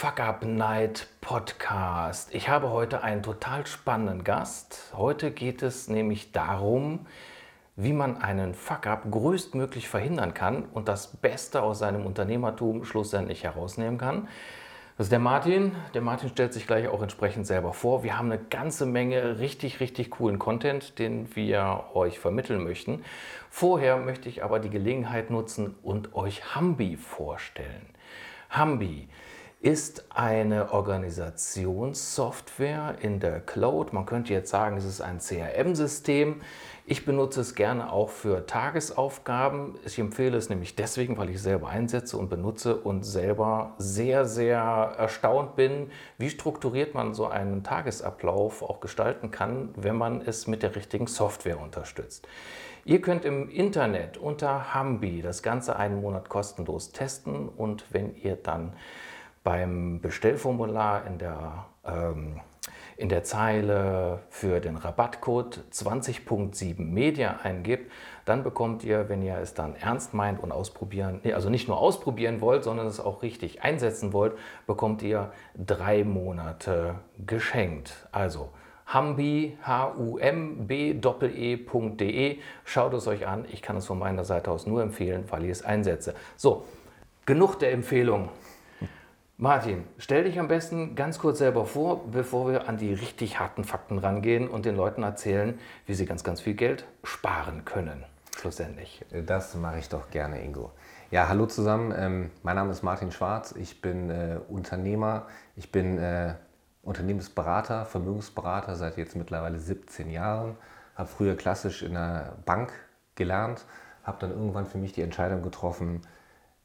Fuck Up Night Podcast. Ich habe heute einen total spannenden Gast. Heute geht es nämlich darum, wie man einen Fuck Up größtmöglich verhindern kann und das Beste aus seinem Unternehmertum schlussendlich herausnehmen kann. Das ist der Martin. Der Martin stellt sich gleich auch entsprechend selber vor. Wir haben eine ganze Menge richtig, richtig coolen Content, den wir euch vermitteln möchten. Vorher möchte ich aber die Gelegenheit nutzen und euch Hambi vorstellen. Hambi ist eine Organisationssoftware in der Cloud. Man könnte jetzt sagen, es ist ein CRM-System. Ich benutze es gerne auch für Tagesaufgaben. Ich empfehle es nämlich deswegen, weil ich selber einsetze und benutze und selber sehr, sehr erstaunt bin, wie strukturiert man so einen Tagesablauf auch gestalten kann, wenn man es mit der richtigen Software unterstützt. Ihr könnt im Internet unter Hambi das Ganze einen Monat kostenlos testen und wenn ihr dann beim Bestellformular in der, ähm, in der Zeile für den Rabattcode 20.7 Media eingibt, dann bekommt ihr, wenn ihr es dann ernst meint und ausprobieren, also nicht nur ausprobieren wollt, sondern es auch richtig einsetzen wollt, bekommt ihr drei Monate geschenkt. Also humbi, H-U-M-B-E.de. Schaut es euch an. Ich kann es von meiner Seite aus nur empfehlen, weil ich es einsetze. So, genug der Empfehlung. Martin, stell dich am besten ganz kurz selber vor, bevor wir an die richtig harten Fakten rangehen und den Leuten erzählen, wie sie ganz, ganz viel Geld sparen können, schlussendlich. Das mache ich doch gerne, Ingo. Ja, hallo zusammen. Ähm, mein Name ist Martin Schwarz. Ich bin äh, Unternehmer. Ich bin äh, Unternehmensberater, Vermögensberater seit jetzt mittlerweile 17 Jahren. Habe früher klassisch in der Bank gelernt, habe dann irgendwann für mich die Entscheidung getroffen,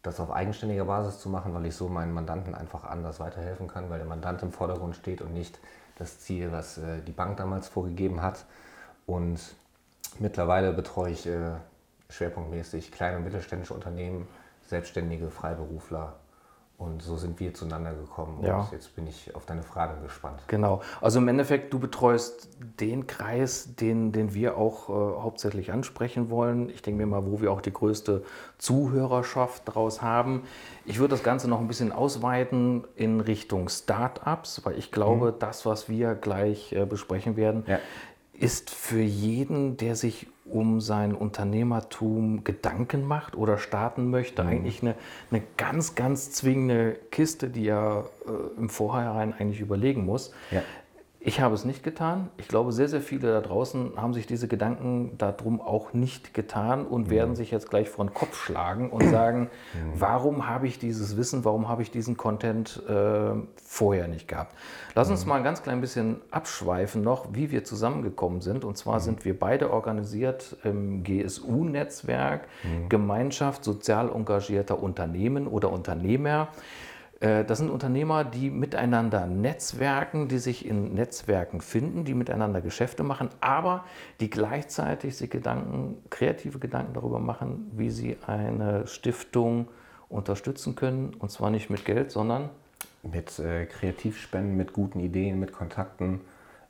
das auf eigenständiger Basis zu machen, weil ich so meinen Mandanten einfach anders weiterhelfen kann, weil der Mandant im Vordergrund steht und nicht das Ziel, was äh, die Bank damals vorgegeben hat. Und mittlerweile betreue ich äh, schwerpunktmäßig kleine und mittelständische Unternehmen, Selbstständige, Freiberufler und so sind wir zueinander gekommen. Ja. Und jetzt bin ich auf deine Frage gespannt. Genau. Also im Endeffekt, du betreust den Kreis, den, den wir auch äh, hauptsächlich ansprechen wollen. Ich denke mir mal, wo wir auch die größte Zuhörerschaft daraus haben. Ich würde das Ganze noch ein bisschen ausweiten in Richtung Startups, weil ich glaube, mhm. das, was wir gleich äh, besprechen werden, ja. ist für jeden, der sich um sein Unternehmertum Gedanken macht oder starten möchte, mhm. eigentlich eine, eine ganz, ganz zwingende Kiste, die er äh, im Vorhinein eigentlich überlegen muss. Ja. Ich habe es nicht getan. Ich glaube, sehr, sehr viele da draußen haben sich diese Gedanken darum auch nicht getan und mhm. werden sich jetzt gleich vor den Kopf schlagen und sagen, mhm. warum habe ich dieses Wissen, warum habe ich diesen Content äh, vorher nicht gehabt. Lass uns mhm. mal ein ganz klein bisschen abschweifen noch, wie wir zusammengekommen sind. Und zwar mhm. sind wir beide organisiert im GSU-Netzwerk, mhm. Gemeinschaft sozial engagierter Unternehmen oder Unternehmer. Äh, das sind Unternehmer, die miteinander netzwerken, die sich in Netzwerken finden, die miteinander Geschäfte machen, aber die gleichzeitig sich Gedanken, kreative Gedanken darüber machen, wie sie eine Stiftung unterstützen können. Und zwar nicht mit Geld, sondern mit äh, Kreativspenden, mit guten Ideen, mit Kontakten,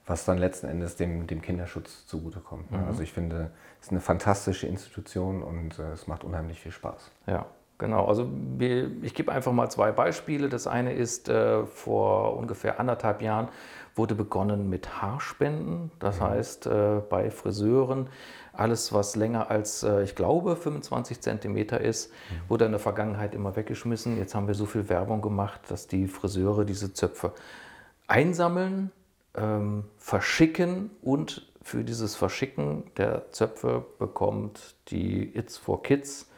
was dann letzten Endes dem, dem Kinderschutz zugutekommt. Ne? Mhm. Also ich finde, es ist eine fantastische Institution und äh, es macht unheimlich viel Spaß. Ja. Genau, also ich gebe einfach mal zwei Beispiele. Das eine ist, äh, vor ungefähr anderthalb Jahren wurde begonnen mit Haarspenden. Das mhm. heißt, äh, bei Friseuren, alles, was länger als, äh, ich glaube, 25 Zentimeter ist, mhm. wurde in der Vergangenheit immer weggeschmissen. Jetzt haben wir so viel Werbung gemacht, dass die Friseure diese Zöpfe einsammeln, ähm, verschicken und für dieses Verschicken der Zöpfe bekommt die It's for Kids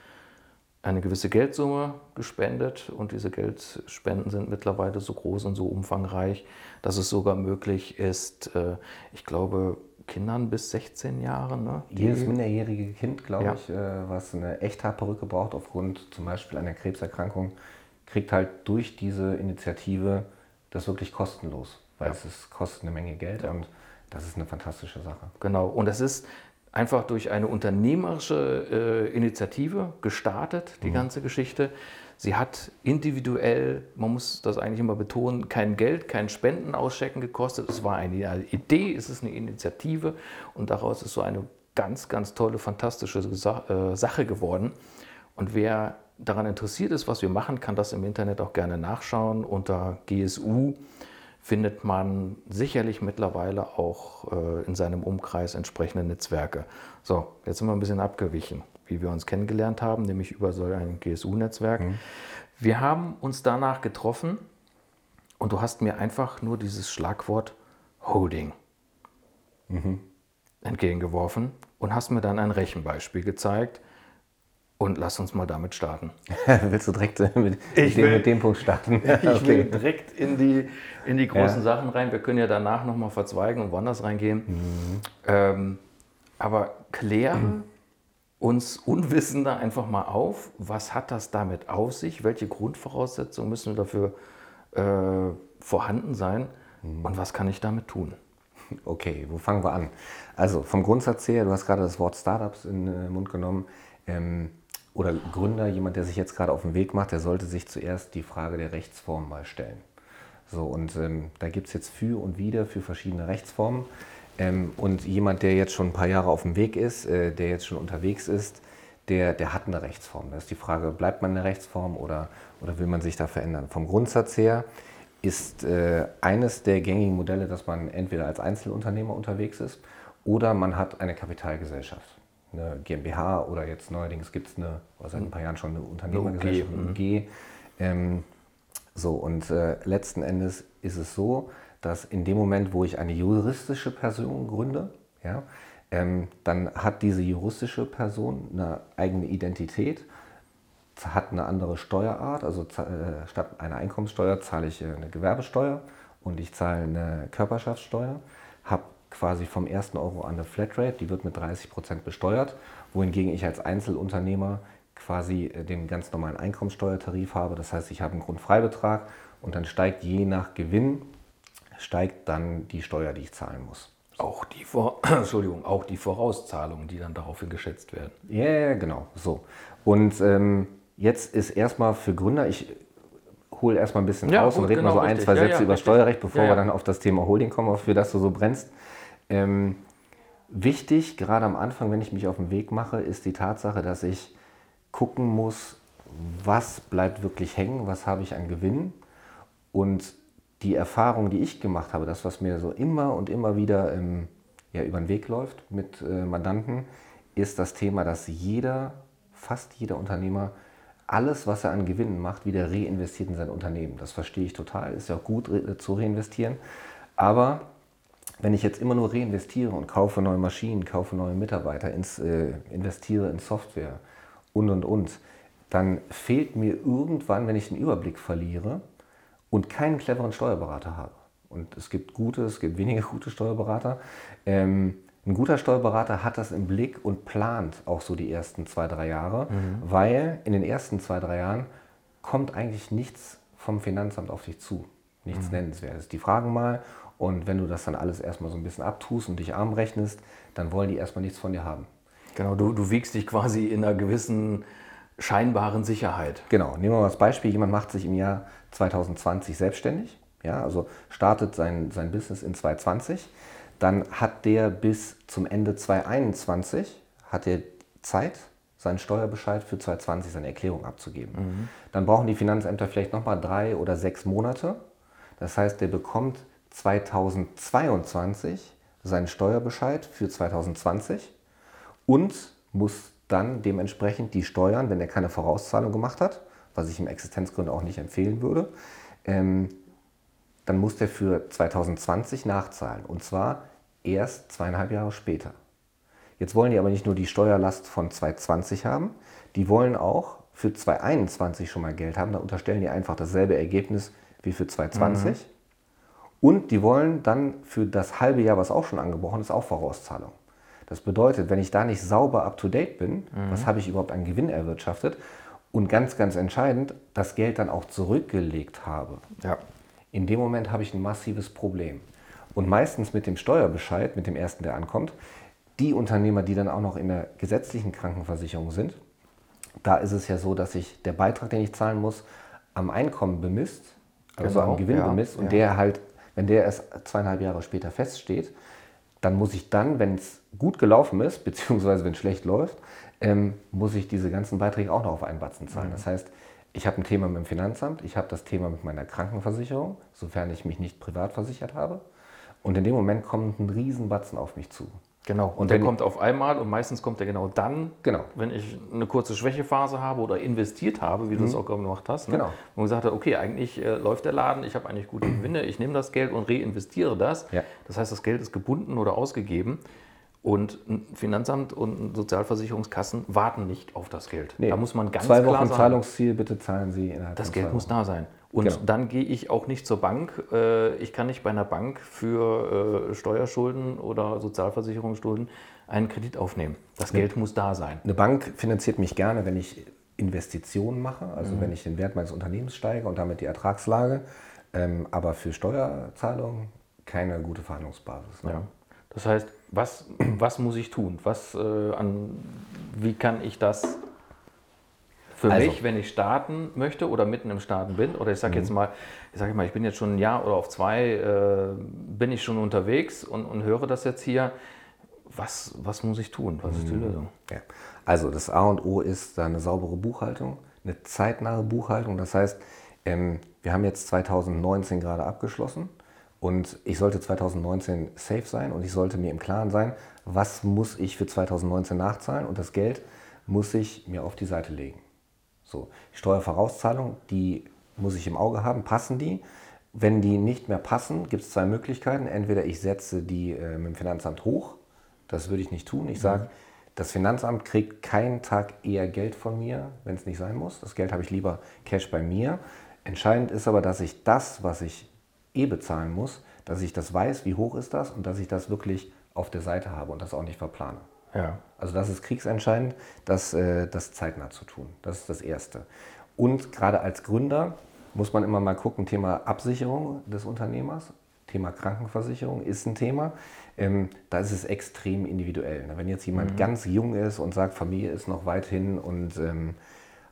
eine gewisse Geldsumme gespendet und diese Geldspenden sind mittlerweile so groß und so umfangreich, dass es sogar möglich ist, äh, ich glaube, Kindern bis 16 Jahre. Ne, Jedes minderjährige Kind, glaube ja. ich, äh, was eine Echthaarperücke braucht aufgrund zum Beispiel einer Krebserkrankung, kriegt halt durch diese Initiative das wirklich kostenlos, weil ja. es ist, kostet eine Menge Geld ja. und das ist eine fantastische Sache. Genau, und es ist einfach durch eine unternehmerische äh, Initiative gestartet, die mhm. ganze Geschichte. Sie hat individuell, man muss das eigentlich immer betonen, kein Geld, kein Spenden auschecken gekostet. Es war eine Idee, es ist eine Initiative und daraus ist so eine ganz, ganz tolle, fantastische äh, Sache geworden. Und wer daran interessiert ist, was wir machen, kann das im Internet auch gerne nachschauen. Unter GSU findet man sicherlich mittlerweile auch äh, in seinem Umkreis entsprechende Netzwerke. So, jetzt sind wir ein bisschen abgewichen, wie wir uns kennengelernt haben, nämlich über so ein GSU-Netzwerk. Mhm. Wir haben uns danach getroffen und du hast mir einfach nur dieses Schlagwort Holding mhm. entgegengeworfen und hast mir dann ein Rechenbeispiel gezeigt. Und lass uns mal damit starten. Willst du direkt äh, mit, ich dem, will, mit dem Punkt starten? ich okay. will direkt in die, in die großen ja. Sachen rein. Wir können ja danach nochmal verzweigen und woanders reingehen. Mhm. Ähm, aber kläre mhm. uns Unwissender einfach mal auf, was hat das damit auf sich? Welche Grundvoraussetzungen müssen dafür äh, vorhanden sein? Mhm. Und was kann ich damit tun? Okay, wo fangen wir an? Also vom Grundsatz her, du hast gerade das Wort Startups in den Mund genommen. Ähm, oder Gründer, jemand, der sich jetzt gerade auf den Weg macht, der sollte sich zuerst die Frage der Rechtsform mal stellen. So, und ähm, da gibt es jetzt für und wieder für verschiedene Rechtsformen. Ähm, und jemand, der jetzt schon ein paar Jahre auf dem Weg ist, äh, der jetzt schon unterwegs ist, der, der hat eine Rechtsform. Da ist die Frage, bleibt man in der Rechtsform oder, oder will man sich da verändern? Vom Grundsatz her ist äh, eines der gängigen Modelle, dass man entweder als Einzelunternehmer unterwegs ist oder man hat eine Kapitalgesellschaft eine GmbH oder jetzt neuerdings gibt es eine, oder seit ein paar Jahren schon eine Unternehmergesellschaft, eine UG. Mhm. Ähm, so, und äh, letzten Endes ist es so, dass in dem Moment, wo ich eine juristische Person gründe, ja, ähm, dann hat diese juristische Person eine eigene Identität, hat eine andere Steuerart, also äh, statt einer Einkommenssteuer zahle ich äh, eine Gewerbesteuer und ich zahle eine Körperschaftssteuer, habe quasi vom ersten Euro an eine Flatrate, die wird mit 30 Prozent besteuert, wohingegen ich als Einzelunternehmer quasi äh, den ganz normalen Einkommensteuertarif habe. Das heißt, ich habe einen Grundfreibetrag und dann steigt je nach Gewinn, steigt dann die Steuer, die ich zahlen muss. Auch die, Vor Entschuldigung, auch die Vorauszahlungen, die dann daraufhin geschätzt werden. Ja, yeah, genau, so. Und ähm, jetzt ist erstmal für Gründer, ich hole erstmal ein bisschen ja, aus und rede genau, mal so ein, richtig. zwei Sätze ja, ja, über richtig. Steuerrecht, bevor wir dann auf das Thema Holding kommen, für das du so brennst. Ähm, wichtig, gerade am Anfang, wenn ich mich auf den Weg mache, ist die Tatsache, dass ich gucken muss, was bleibt wirklich hängen, was habe ich an Gewinn und die Erfahrung, die ich gemacht habe, das, was mir so immer und immer wieder ähm, ja, über den Weg läuft mit äh, Mandanten, ist das Thema, dass jeder, fast jeder Unternehmer, alles, was er an Gewinnen macht, wieder reinvestiert in sein Unternehmen. Das verstehe ich total, ist ja auch gut re zu reinvestieren. Aber wenn ich jetzt immer nur reinvestiere und kaufe neue Maschinen, kaufe neue Mitarbeiter, ins, äh, investiere in Software und und und, dann fehlt mir irgendwann, wenn ich den Überblick verliere und keinen cleveren Steuerberater habe. Und es gibt gute, es gibt weniger gute Steuerberater. Ähm, ein guter Steuerberater hat das im Blick und plant auch so die ersten zwei, drei Jahre, mhm. weil in den ersten zwei, drei Jahren kommt eigentlich nichts vom Finanzamt auf dich zu. Nichts mhm. Nennenswertes. Die fragen mal und wenn du das dann alles erstmal so ein bisschen abtust und dich arm rechnest, dann wollen die erstmal nichts von dir haben. Genau, du, du wiegst dich quasi in einer gewissen scheinbaren Sicherheit. Genau, nehmen wir mal das Beispiel, jemand macht sich im Jahr 2020 selbstständig, ja, also startet sein, sein Business in 2020, dann hat der bis zum Ende 2021 hat er Zeit, seinen Steuerbescheid für 2020, seine Erklärung abzugeben. Mhm. Dann brauchen die Finanzämter vielleicht nochmal drei oder sechs Monate. Das heißt, der bekommt 2022 seinen Steuerbescheid für 2020 und muss dann dementsprechend die Steuern, wenn er keine Vorauszahlung gemacht hat, was ich im Existenzgrund auch nicht empfehlen würde, ähm, dann muss der für 2020 nachzahlen. Und zwar erst zweieinhalb Jahre später. Jetzt wollen die aber nicht nur die Steuerlast von 2020 haben, die wollen auch für 2021 schon mal Geld haben. Da unterstellen die einfach dasselbe Ergebnis wie für 2020. Mhm. Und die wollen dann für das halbe Jahr, was auch schon angebrochen ist, auch Vorauszahlung. Das bedeutet, wenn ich da nicht sauber up-to-date bin, mhm. was habe ich überhaupt an Gewinn erwirtschaftet und ganz, ganz entscheidend, das Geld dann auch zurückgelegt habe, ja. in dem Moment habe ich ein massives Problem. Und meistens mit dem Steuerbescheid, mit dem ersten, der ankommt, die Unternehmer, die dann auch noch in der gesetzlichen Krankenversicherung sind, da ist es ja so, dass sich der Beitrag, den ich zahlen muss, am Einkommen bemisst, also genau, am Gewinn ja, bemisst und ja. der halt wenn der erst zweieinhalb Jahre später feststeht, dann muss ich dann, wenn es gut gelaufen ist, beziehungsweise wenn es schlecht läuft, ähm, muss ich diese ganzen Beiträge auch noch auf einen Batzen zahlen. Mhm. Das heißt, ich habe ein Thema mit dem Finanzamt, ich habe das Thema mit meiner Krankenversicherung, sofern ich mich nicht privat versichert habe. Und in dem Moment kommt ein Riesenbatzen auf mich zu. Genau. Und, Und der kommt auf einmal und meistens kommt der genau dann, Genau. wenn ich eine kurze Schwächephase habe oder investiert habe, wie du es auch gemacht hast. Ne? Genau. Und gesagt habe, okay, eigentlich äh, läuft der Laden, ich habe eigentlich gute Gewinne, ich nehme das Geld und reinvestiere das. Ja. Das heißt, das Geld ist gebunden oder ausgegeben. Und ein Finanzamt und Sozialversicherungskassen warten nicht auf das Geld. Nee. Da muss man ganz Zwei klar Wochen sagen, Zahlungsziel, bitte zahlen Sie innerhalb das Geld muss da sein. Und Genau. dann gehe ich auch nicht zur Bank. Äh, Ich kann nicht bei einer Bank für äh, Steuerschulden oder Sozialversicherungsschulden einen Kredit aufnehmen. Das Geld muss da sein. Eine Bank finanziert mich gerne, wenn ich Investitionen mache, also Mhm. wenn ich den Wert meines Unternehmens steige und damit die Ertragslage. Ähm, aber für Steuerzahlungen keine gute Verhandlungsbasis. Ne? Ja. Das heißt, was, was muss ich tun? Was, äh, an, wie kann ich das für Also- mich, wenn ich starten möchte oder mitten im Starten bin? Oder ich sage Mhm. jetzt mal, ich sage mal, ich bin jetzt schon ein Jahr oder auf zwei, äh, bin ich schon unterwegs und, und höre das jetzt hier. Was, was muss ich tun? Was Mhm. ist die Lösung? Ja. Also das A und O ist eine saubere Buchhaltung, eine zeitnahe Buchhaltung. Das heißt, ähm, wir haben jetzt 2019 gerade abgeschlossen und ich sollte 2019 safe sein und ich sollte mir im Klaren sein, was muss ich für 2019 nachzahlen und das Geld muss ich mir auf die Seite legen. So, die Steuervorauszahlung, die muss ich im Auge haben, passen die? Wenn die nicht mehr passen, gibt es zwei Möglichkeiten. Entweder ich setze die äh, mit dem Finanzamt hoch, das würde ich nicht tun. Ich sage, das Finanzamt kriegt keinen Tag eher Geld von mir, wenn es nicht sein muss. Das Geld habe ich lieber Cash bei mir. Entscheidend ist aber, dass ich das, was ich eh bezahlen muss, dass ich das weiß, wie hoch ist das und dass ich das wirklich auf der Seite habe und das auch nicht verplane. Ja. Also das ist kriegsentscheidend, das, äh, das zeitnah zu tun. Das ist das Erste. Und gerade als Gründer muss man immer mal gucken, Thema Absicherung des Unternehmers, Thema Krankenversicherung ist ein Thema. Ähm, da ist es extrem individuell. ne? Wenn jetzt jemand ganz jung ist und sagt, Familie ist noch weit hin und ähm,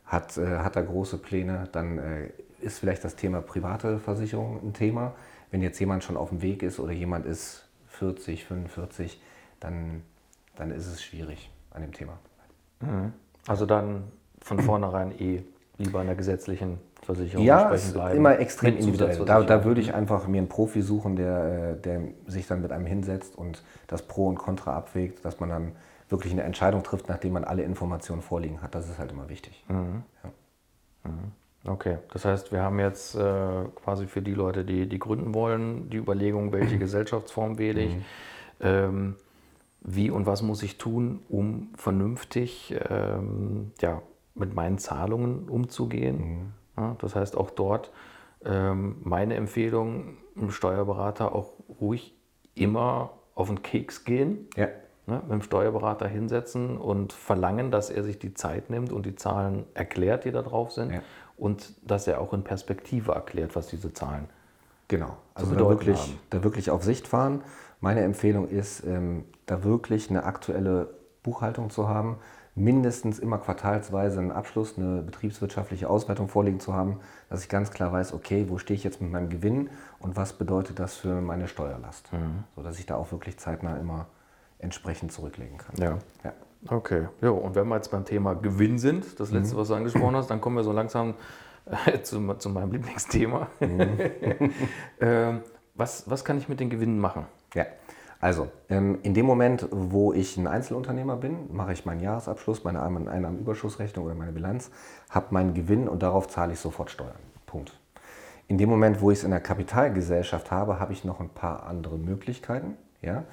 hat, äh, hat da große Pläne, dann äh, ist vielleicht das Thema private Versicherung ein Thema. Wenn jetzt jemand schon auf dem Weg ist oder jemand ist 40, 45, dann, dann ist es schwierig an dem Thema. Also dann von vornherein eh lieber einer gesetzlichen Versicherung Ja, entsprechend ist bleiben. immer extrem individuell. Da, da würde ich einfach mir einen Profi suchen, der, äh, der sich dann mit einem hinsetzt und das Pro und Contra abwägt, dass man dann wirklich eine Entscheidung trifft, nachdem man alle Informationen vorliegen hat. Das ist halt immer wichtig. Mhm. Ja. Okay, das heißt, wir haben jetzt äh, quasi für die Leute, die, die gründen wollen, die Überlegung, welche Gesellschaftsform wähle ich, ähm, wie und was muss ich tun, um vernünftig ähm, ja, mit meinen Zahlungen umzugehen. Ja, das heißt, auch dort ähm, meine Empfehlung, einem Steuerberater auch ruhig immer auf den Keks gehen. Ja. Ne, mit dem Steuerberater hinsetzen und verlangen, dass er sich die Zeit nimmt und die Zahlen erklärt, die da drauf sind. Ja. Und dass er auch in Perspektive erklärt, was diese Zahlen. Genau. Also da wirklich, haben. da wirklich auf Sicht fahren. Meine Empfehlung ist, ähm, da wirklich eine aktuelle Buchhaltung zu haben, mindestens immer quartalsweise einen Abschluss, eine betriebswirtschaftliche Auswertung vorliegen zu haben, dass ich ganz klar weiß, okay, wo stehe ich jetzt mit meinem Gewinn und was bedeutet das für meine Steuerlast. So dass ich da auch wirklich zeitnah immer entsprechend zurücklegen kann. Ja. Ja. Okay. Ja, und wenn wir jetzt beim Thema Gewinn sind, das letzte, was du angesprochen hast, dann kommen wir so langsam äh, zu, zu meinem Lieblingsthema. ähm, was, was kann ich mit den Gewinnen machen? Ja, also ähm, in dem Moment, wo ich ein Einzelunternehmer bin, mache ich meinen Jahresabschluss, meine Ein- Einnahmenüberschussrechnung oder meine Bilanz, habe meinen Gewinn und darauf zahle ich sofort Steuern. Punkt. In dem Moment, wo ich es in der Kapitalgesellschaft habe, habe ich noch ein paar andere Möglichkeiten. Ja?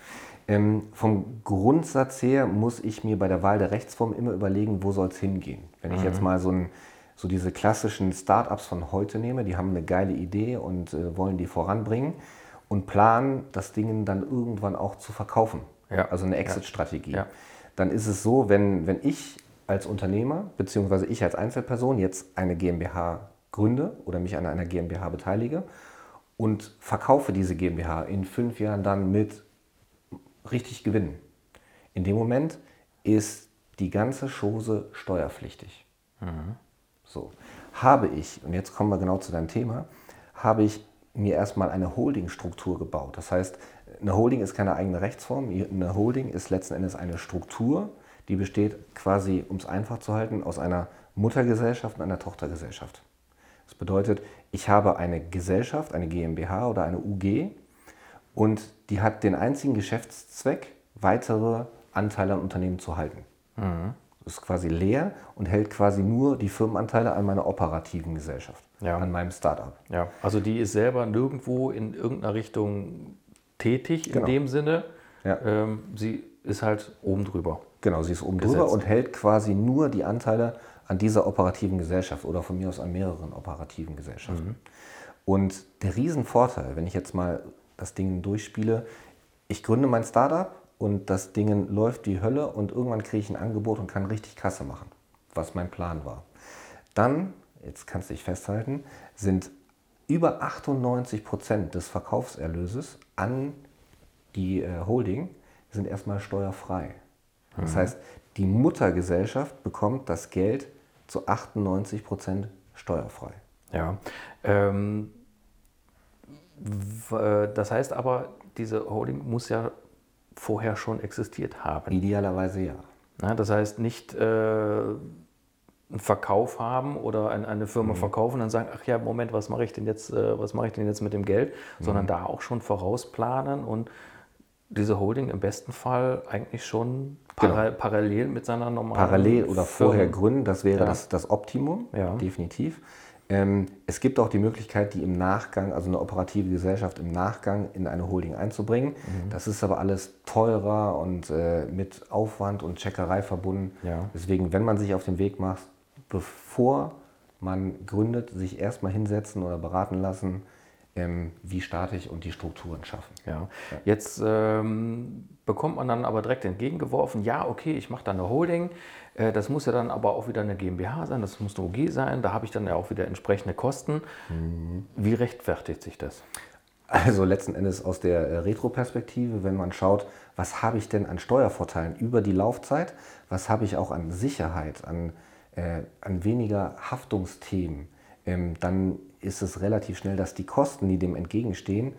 Ähm, vom Grundsatz her muss ich mir bei der Wahl der Rechtsform immer überlegen, wo soll es hingehen. Wenn ich jetzt mal so, ein, so diese klassischen Startups von heute nehme, die haben eine geile Idee und äh, wollen die voranbringen und planen, das Ding dann irgendwann auch zu verkaufen. Ja. Also eine Exit-Strategie. Ja. Dann ist es so, wenn, wenn ich als Unternehmer bzw. ich als Einzelperson jetzt eine GmbH gründe oder mich an einer GmbH beteilige und verkaufe diese GmbH in fünf Jahren dann mit richtig Gewinn. In dem Moment ist die ganze Chose steuerpflichtig. So. Habe ich, und jetzt kommen wir genau zu deinem Thema, habe ich mir erstmal eine Holdingstruktur gebaut. Das heißt, eine Holding ist keine eigene Rechtsform. Eine Holding ist letzten Endes eine Struktur, die besteht quasi, um es einfach zu halten, aus einer Muttergesellschaft und einer Tochtergesellschaft. Das bedeutet, ich habe eine Gesellschaft, eine GmbH oder eine UG und die hat den einzigen Geschäftszweck, weitere Anteile an Unternehmen zu halten. Mhm. Das ist quasi leer und hält quasi nur die Firmenanteile an meiner operativen Gesellschaft, ja. an meinem Startup. Ja, also die ist selber nirgendwo in irgendeiner Richtung tätig genau. in dem Sinne. Ja. Ähm, sie ist halt oben drüber. Genau, sie ist oben gesetzt. drüber und hält quasi nur die Anteile an dieser operativen Gesellschaft oder von mir aus an mehreren operativen Gesellschaften. Mhm. Und der Riesenvorteil, wenn ich jetzt mal das Ding durchspiele, ich gründe mein Startup und das Ding läuft wie Hölle und irgendwann kriege ich ein Angebot und kann richtig Kasse machen, was mein Plan war. Dann, jetzt kannst du dich festhalten, sind über 98 Prozent des Verkaufserlöses an die äh, Holding sind erstmal steuerfrei. Das mhm. heißt, die Muttergesellschaft bekommt das Geld zu 98 Prozent steuerfrei. Ja. Ähm, äh, das heißt aber, diese Holding muss ja vorher schon existiert haben. Idealerweise ja. ja das heißt nicht äh, einen Verkauf haben oder ein, eine Firma mhm. verkaufen und dann sagen, ach ja, Moment, was mache ich denn jetzt, äh, was mache ich denn jetzt mit dem Geld, mhm. sondern da auch schon vorausplanen und diese Holding im besten Fall eigentlich schon para genau. parallel mit seiner normalen Parallel oder Firma. vorher gründen, das wäre ja. das, das Optimum, ja. definitiv. Ähm, es gibt auch die Möglichkeit, die im Nachgang, also eine operative Gesellschaft im Nachgang in eine Holding einzubringen. Mhm. Das ist aber alles teurer und äh, mit Aufwand und Checkerei verbunden. Ja. Deswegen, wenn man sich auf den Weg macht, bevor man gründet, sich erstmal hinsetzen oder beraten lassen, ähm, wie starte ich und die Strukturen schaffen. Ja. ja. Jetzt ähm, bekommt man dann aber direkt entgegengeworfen, ja, okay, ich mache da eine Holding, äh, das muss ja dann aber auch wieder eine GmbH sein, das muss eine OG sein, da habe ich dann ja auch wieder entsprechende Kosten. Mhm. Wie rechtfertigt sich das? Also letzten Endes aus der äh, Retro-Perspektive, wenn man schaut, was habe ich denn an Steuervorteilen über die Laufzeit, was habe ich auch an Sicherheit, an, äh, an weniger Haftungsthemen, ähm, dann ist es relativ schnell, dass die Kosten, die dem entgegenstehen,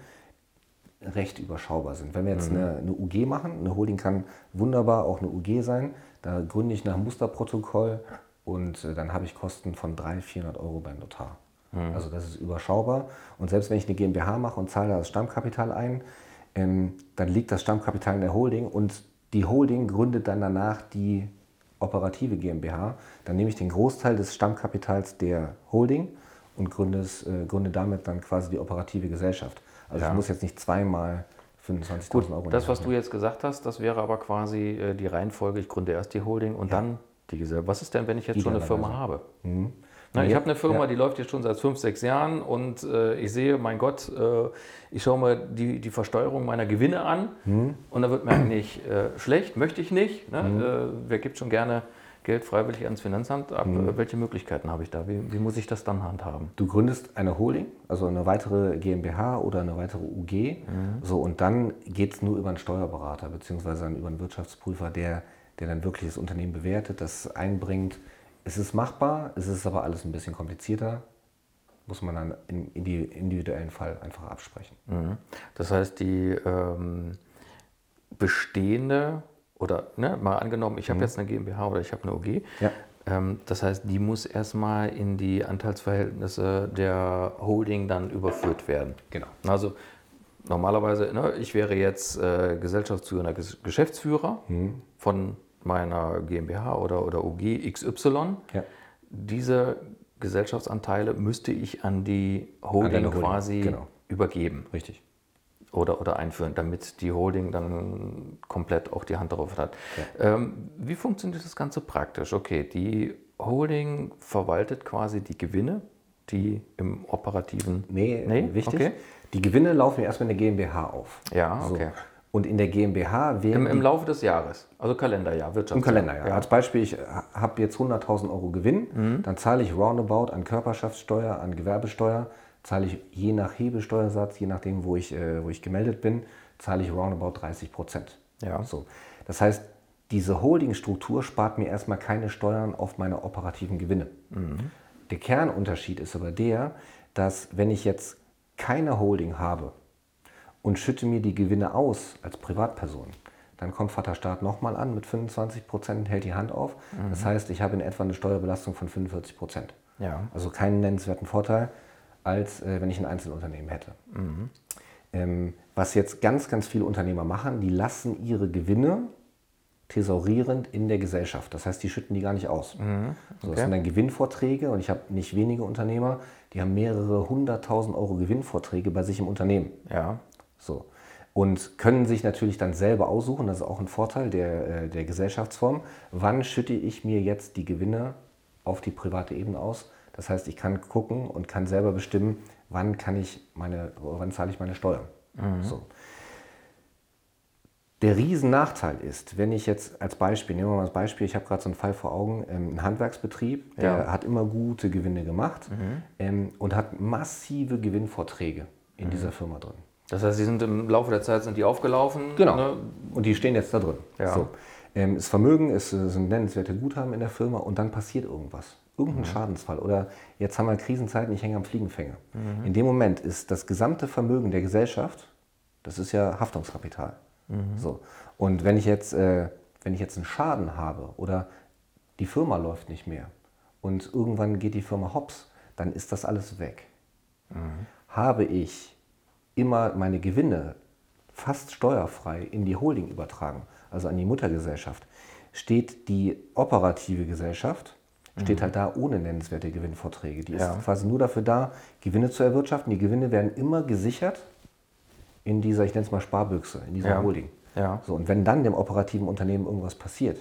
recht überschaubar sind. Wenn wir jetzt mhm. eine, eine, UG machen, eine Holding kann wunderbar auch eine UG sein, da gründe ich nach Musterprotokoll und äh, dann habe ich Kosten von 300, 400 Euro beim Notar. Mhm. Also das ist überschaubar. Und selbst wenn ich eine GmbH mache und zahle das Stammkapital ein, ähm, dann liegt das Stammkapital in der Holding und die Holding gründet dann danach die operative GmbH. Dann nehme ich den Großteil des Stammkapitals der Holding und gründe, äh, gründe damit dann quasi die operative Gesellschaft. Also ja. ich muss jetzt nicht zweimal 25.000 Euro. Das, was du jetzt gesagt hast, das wäre aber quasi äh, die Reihenfolge. Ich gründe erst die Holding und ja. dann die Gesellschaft. Was ist denn, wenn ich jetzt schon eine Firma habe? Mhm. Na, ich habe eine Firma, ja. die läuft jetzt schon seit fünf, sechs Jahren und äh, ich sehe, mein Gott, äh, ich schaue mir die, die Versteuerung meiner Gewinne an mhm. und da wird mir eigentlich äh, schlecht, möchte ich nicht. Ne? Mhm. Äh, wer gibt schon gerne Geld freiwillig ans Finanzamt ab. Mhm. Welche Möglichkeiten habe ich da? Wie, wie, muss ich das dann handhaben? Du gründest eine Holding, also eine weitere GmbH oder eine weitere UG. Mhm. So, und dann geht es nur über einen Steuerberater bzw. über einen Wirtschaftsprüfer, der, der dann wirklich das Unternehmen bewertet, das einbringt. Es ist machbar, es ist aber alles ein bisschen komplizierter. Muss man dann im individuellen Fall einfach absprechen. Mhm. Das heißt, die ähm, bestehende oder ne, mal angenommen, ich habe mhm. jetzt eine GmbH oder ich habe eine OG. Ja. Ähm, das heißt, die muss erstmal in die Anteilsverhältnisse der Holding dann überführt werden. Genau. Also normalerweise, ne, ich wäre jetzt äh, gesellschaftsführender Geschäftsführer mhm. von meiner GmbH oder, oder OG XY. Ja. Diese Gesellschaftsanteile müsste ich an die Holding, an Holding. quasi genau. übergeben. Richtig oder, oder einführen, damit die Holding dann komplett auch die Hand darauf hat. Ja. Ähm, wie funktioniert das Ganze praktisch? Okay, die Holding verwaltet quasi die Gewinne, die im operativen. Nee, nee? wichtig. Okay. Die Gewinne laufen erstmal in der GmbH auf. Ja, okay. So. Und in der GmbH werden. Im, Im, Laufe des Jahres, also Kalenderjahr, Wirtschaftsjahr. Im Kalenderjahr. Ja. Als Beispiel, ich habe jetzt 100.000 Euro Gewinn, mhm. dann zahle ich roundabout an Körperschaftssteuer, an Gewerbesteuer zahle ich je nach Hebelsteuersatz, je nachdem, wo ich, äh, wo ich gemeldet bin, zahle ich roundabout 30 Prozent. Ja. So. Das heißt, diese Holdingstruktur spart mir erstmal keine Steuern auf meine operativen Gewinne. Mhm. Der Kernunterschied ist aber der, dass wenn ich jetzt keine Holding habe und schütte mir die Gewinne aus als Privatperson, dann kommt Vaterstaat nochmal an mit 25 Prozent, hält die Hand auf. Mhm. Das heißt, ich habe in etwa eine Steuerbelastung von 45 Prozent. Ja. Also keinen nennenswerten Vorteil, als äh, wenn ich ein Einzelunternehmen hätte. Mhm. Ähm, was jetzt ganz, ganz viele Unternehmer machen, die lassen ihre Gewinne thesaurierend in der Gesellschaft. Das heißt, die schütten die gar nicht aus. Mhm. Okay. So, das sind dann Gewinnvorträge und ich habe nicht wenige Unternehmer, die haben mehrere hunderttausend Euro Gewinnvorträge bei sich im Unternehmen. Ja. So. Und können sich natürlich dann selber aussuchen, das ist auch ein Vorteil der, äh, der Gesellschaftsform, wann schütte ich mir jetzt die Gewinne auf die private Ebene aus. Das heißt, ich kann gucken und kann selber bestimmen, wann kann ich meine, wann zahle ich meine Steuern. Mhm. So. Der Riesennachteil ist, wenn ich jetzt als Beispiel, nehmen wir mal als Beispiel, ich habe gerade so einen Fall vor Augen, ähm, ein Handwerksbetrieb, der ja. hat immer gute Gewinne gemacht mhm. ähm, und hat massive Gewinnvorträge in mhm. dieser Firma drin. Das heißt, sie sind im Laufe der Zeit sind die aufgelaufen? Genau. Ne? Und die stehen jetzt da drin. Ja. So. Ähm, das Vermögen ist, äh, sind nennenswerte Guthaben in der Firma und dann passiert irgendwas. Irgendein mhm. Schadensfall. Oder jetzt haben wir Krisenzeiten, ich hänge am Fliegenfänger. Mhm. In dem Moment ist das gesamte Vermögen der Gesellschaft, das ist ja Haftungskapital. Mhm. So. Und wenn ich, jetzt, äh, wenn ich jetzt einen Schaden habe oder die Firma läuft nicht mehr und irgendwann geht die Firma hops, dann ist das alles weg. Mhm. Habe ich immer meine Gewinne fast steuerfrei in die Holding übertragen, also an die Muttergesellschaft, steht die operative Gesellschaft, steht mhm. halt da ohne nennenswerte Gewinnvorträge. Die ja. ist quasi nur dafür da, Gewinne zu erwirtschaften. Die Gewinne werden immer gesichert in dieser, ich nenne es mal Sparbüchse, in dieser ja. Holding. Ja. So, und wenn dann dem operativen Unternehmen irgendwas passiert,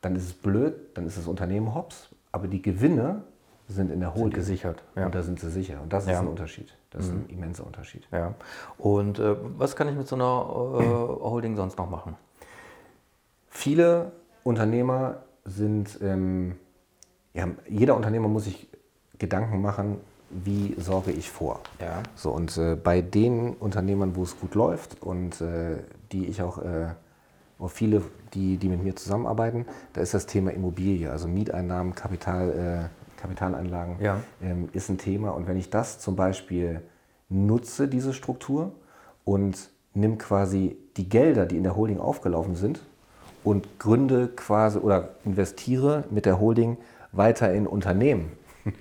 dann ist es blöd, dann ist das Unternehmen hops, aber die Gewinne sind in der Holding. Sind gesichert. Ja. Und da sind sie sicher. Und das ist ein Unterschied. Das ist ein mhm. immenser Unterschied. Ja. Und äh, was kann ich mit so einer äh, Holding sonst noch machen? Viele Unternehmer sind, ähm, ja, jeder Unternehmer muss sich Gedanken machen, wie sorge ich vor. Ja. So, und äh, bei den Unternehmern, wo es gut läuft und äh, die ich auch, äh, auch viele, die, die mit mir zusammenarbeiten, da ist das Thema Immobilie, also Mieteinnahmen, Kapital, äh, Kapitalanlagen, ja. ähm, ist ein Thema. Und wenn ich das zum Beispiel nutze, diese Struktur, und nimm quasi die Gelder, die in der Holding aufgelaufen sind, und gründe quasi oder investiere mit der Holding weiter in Unternehmen,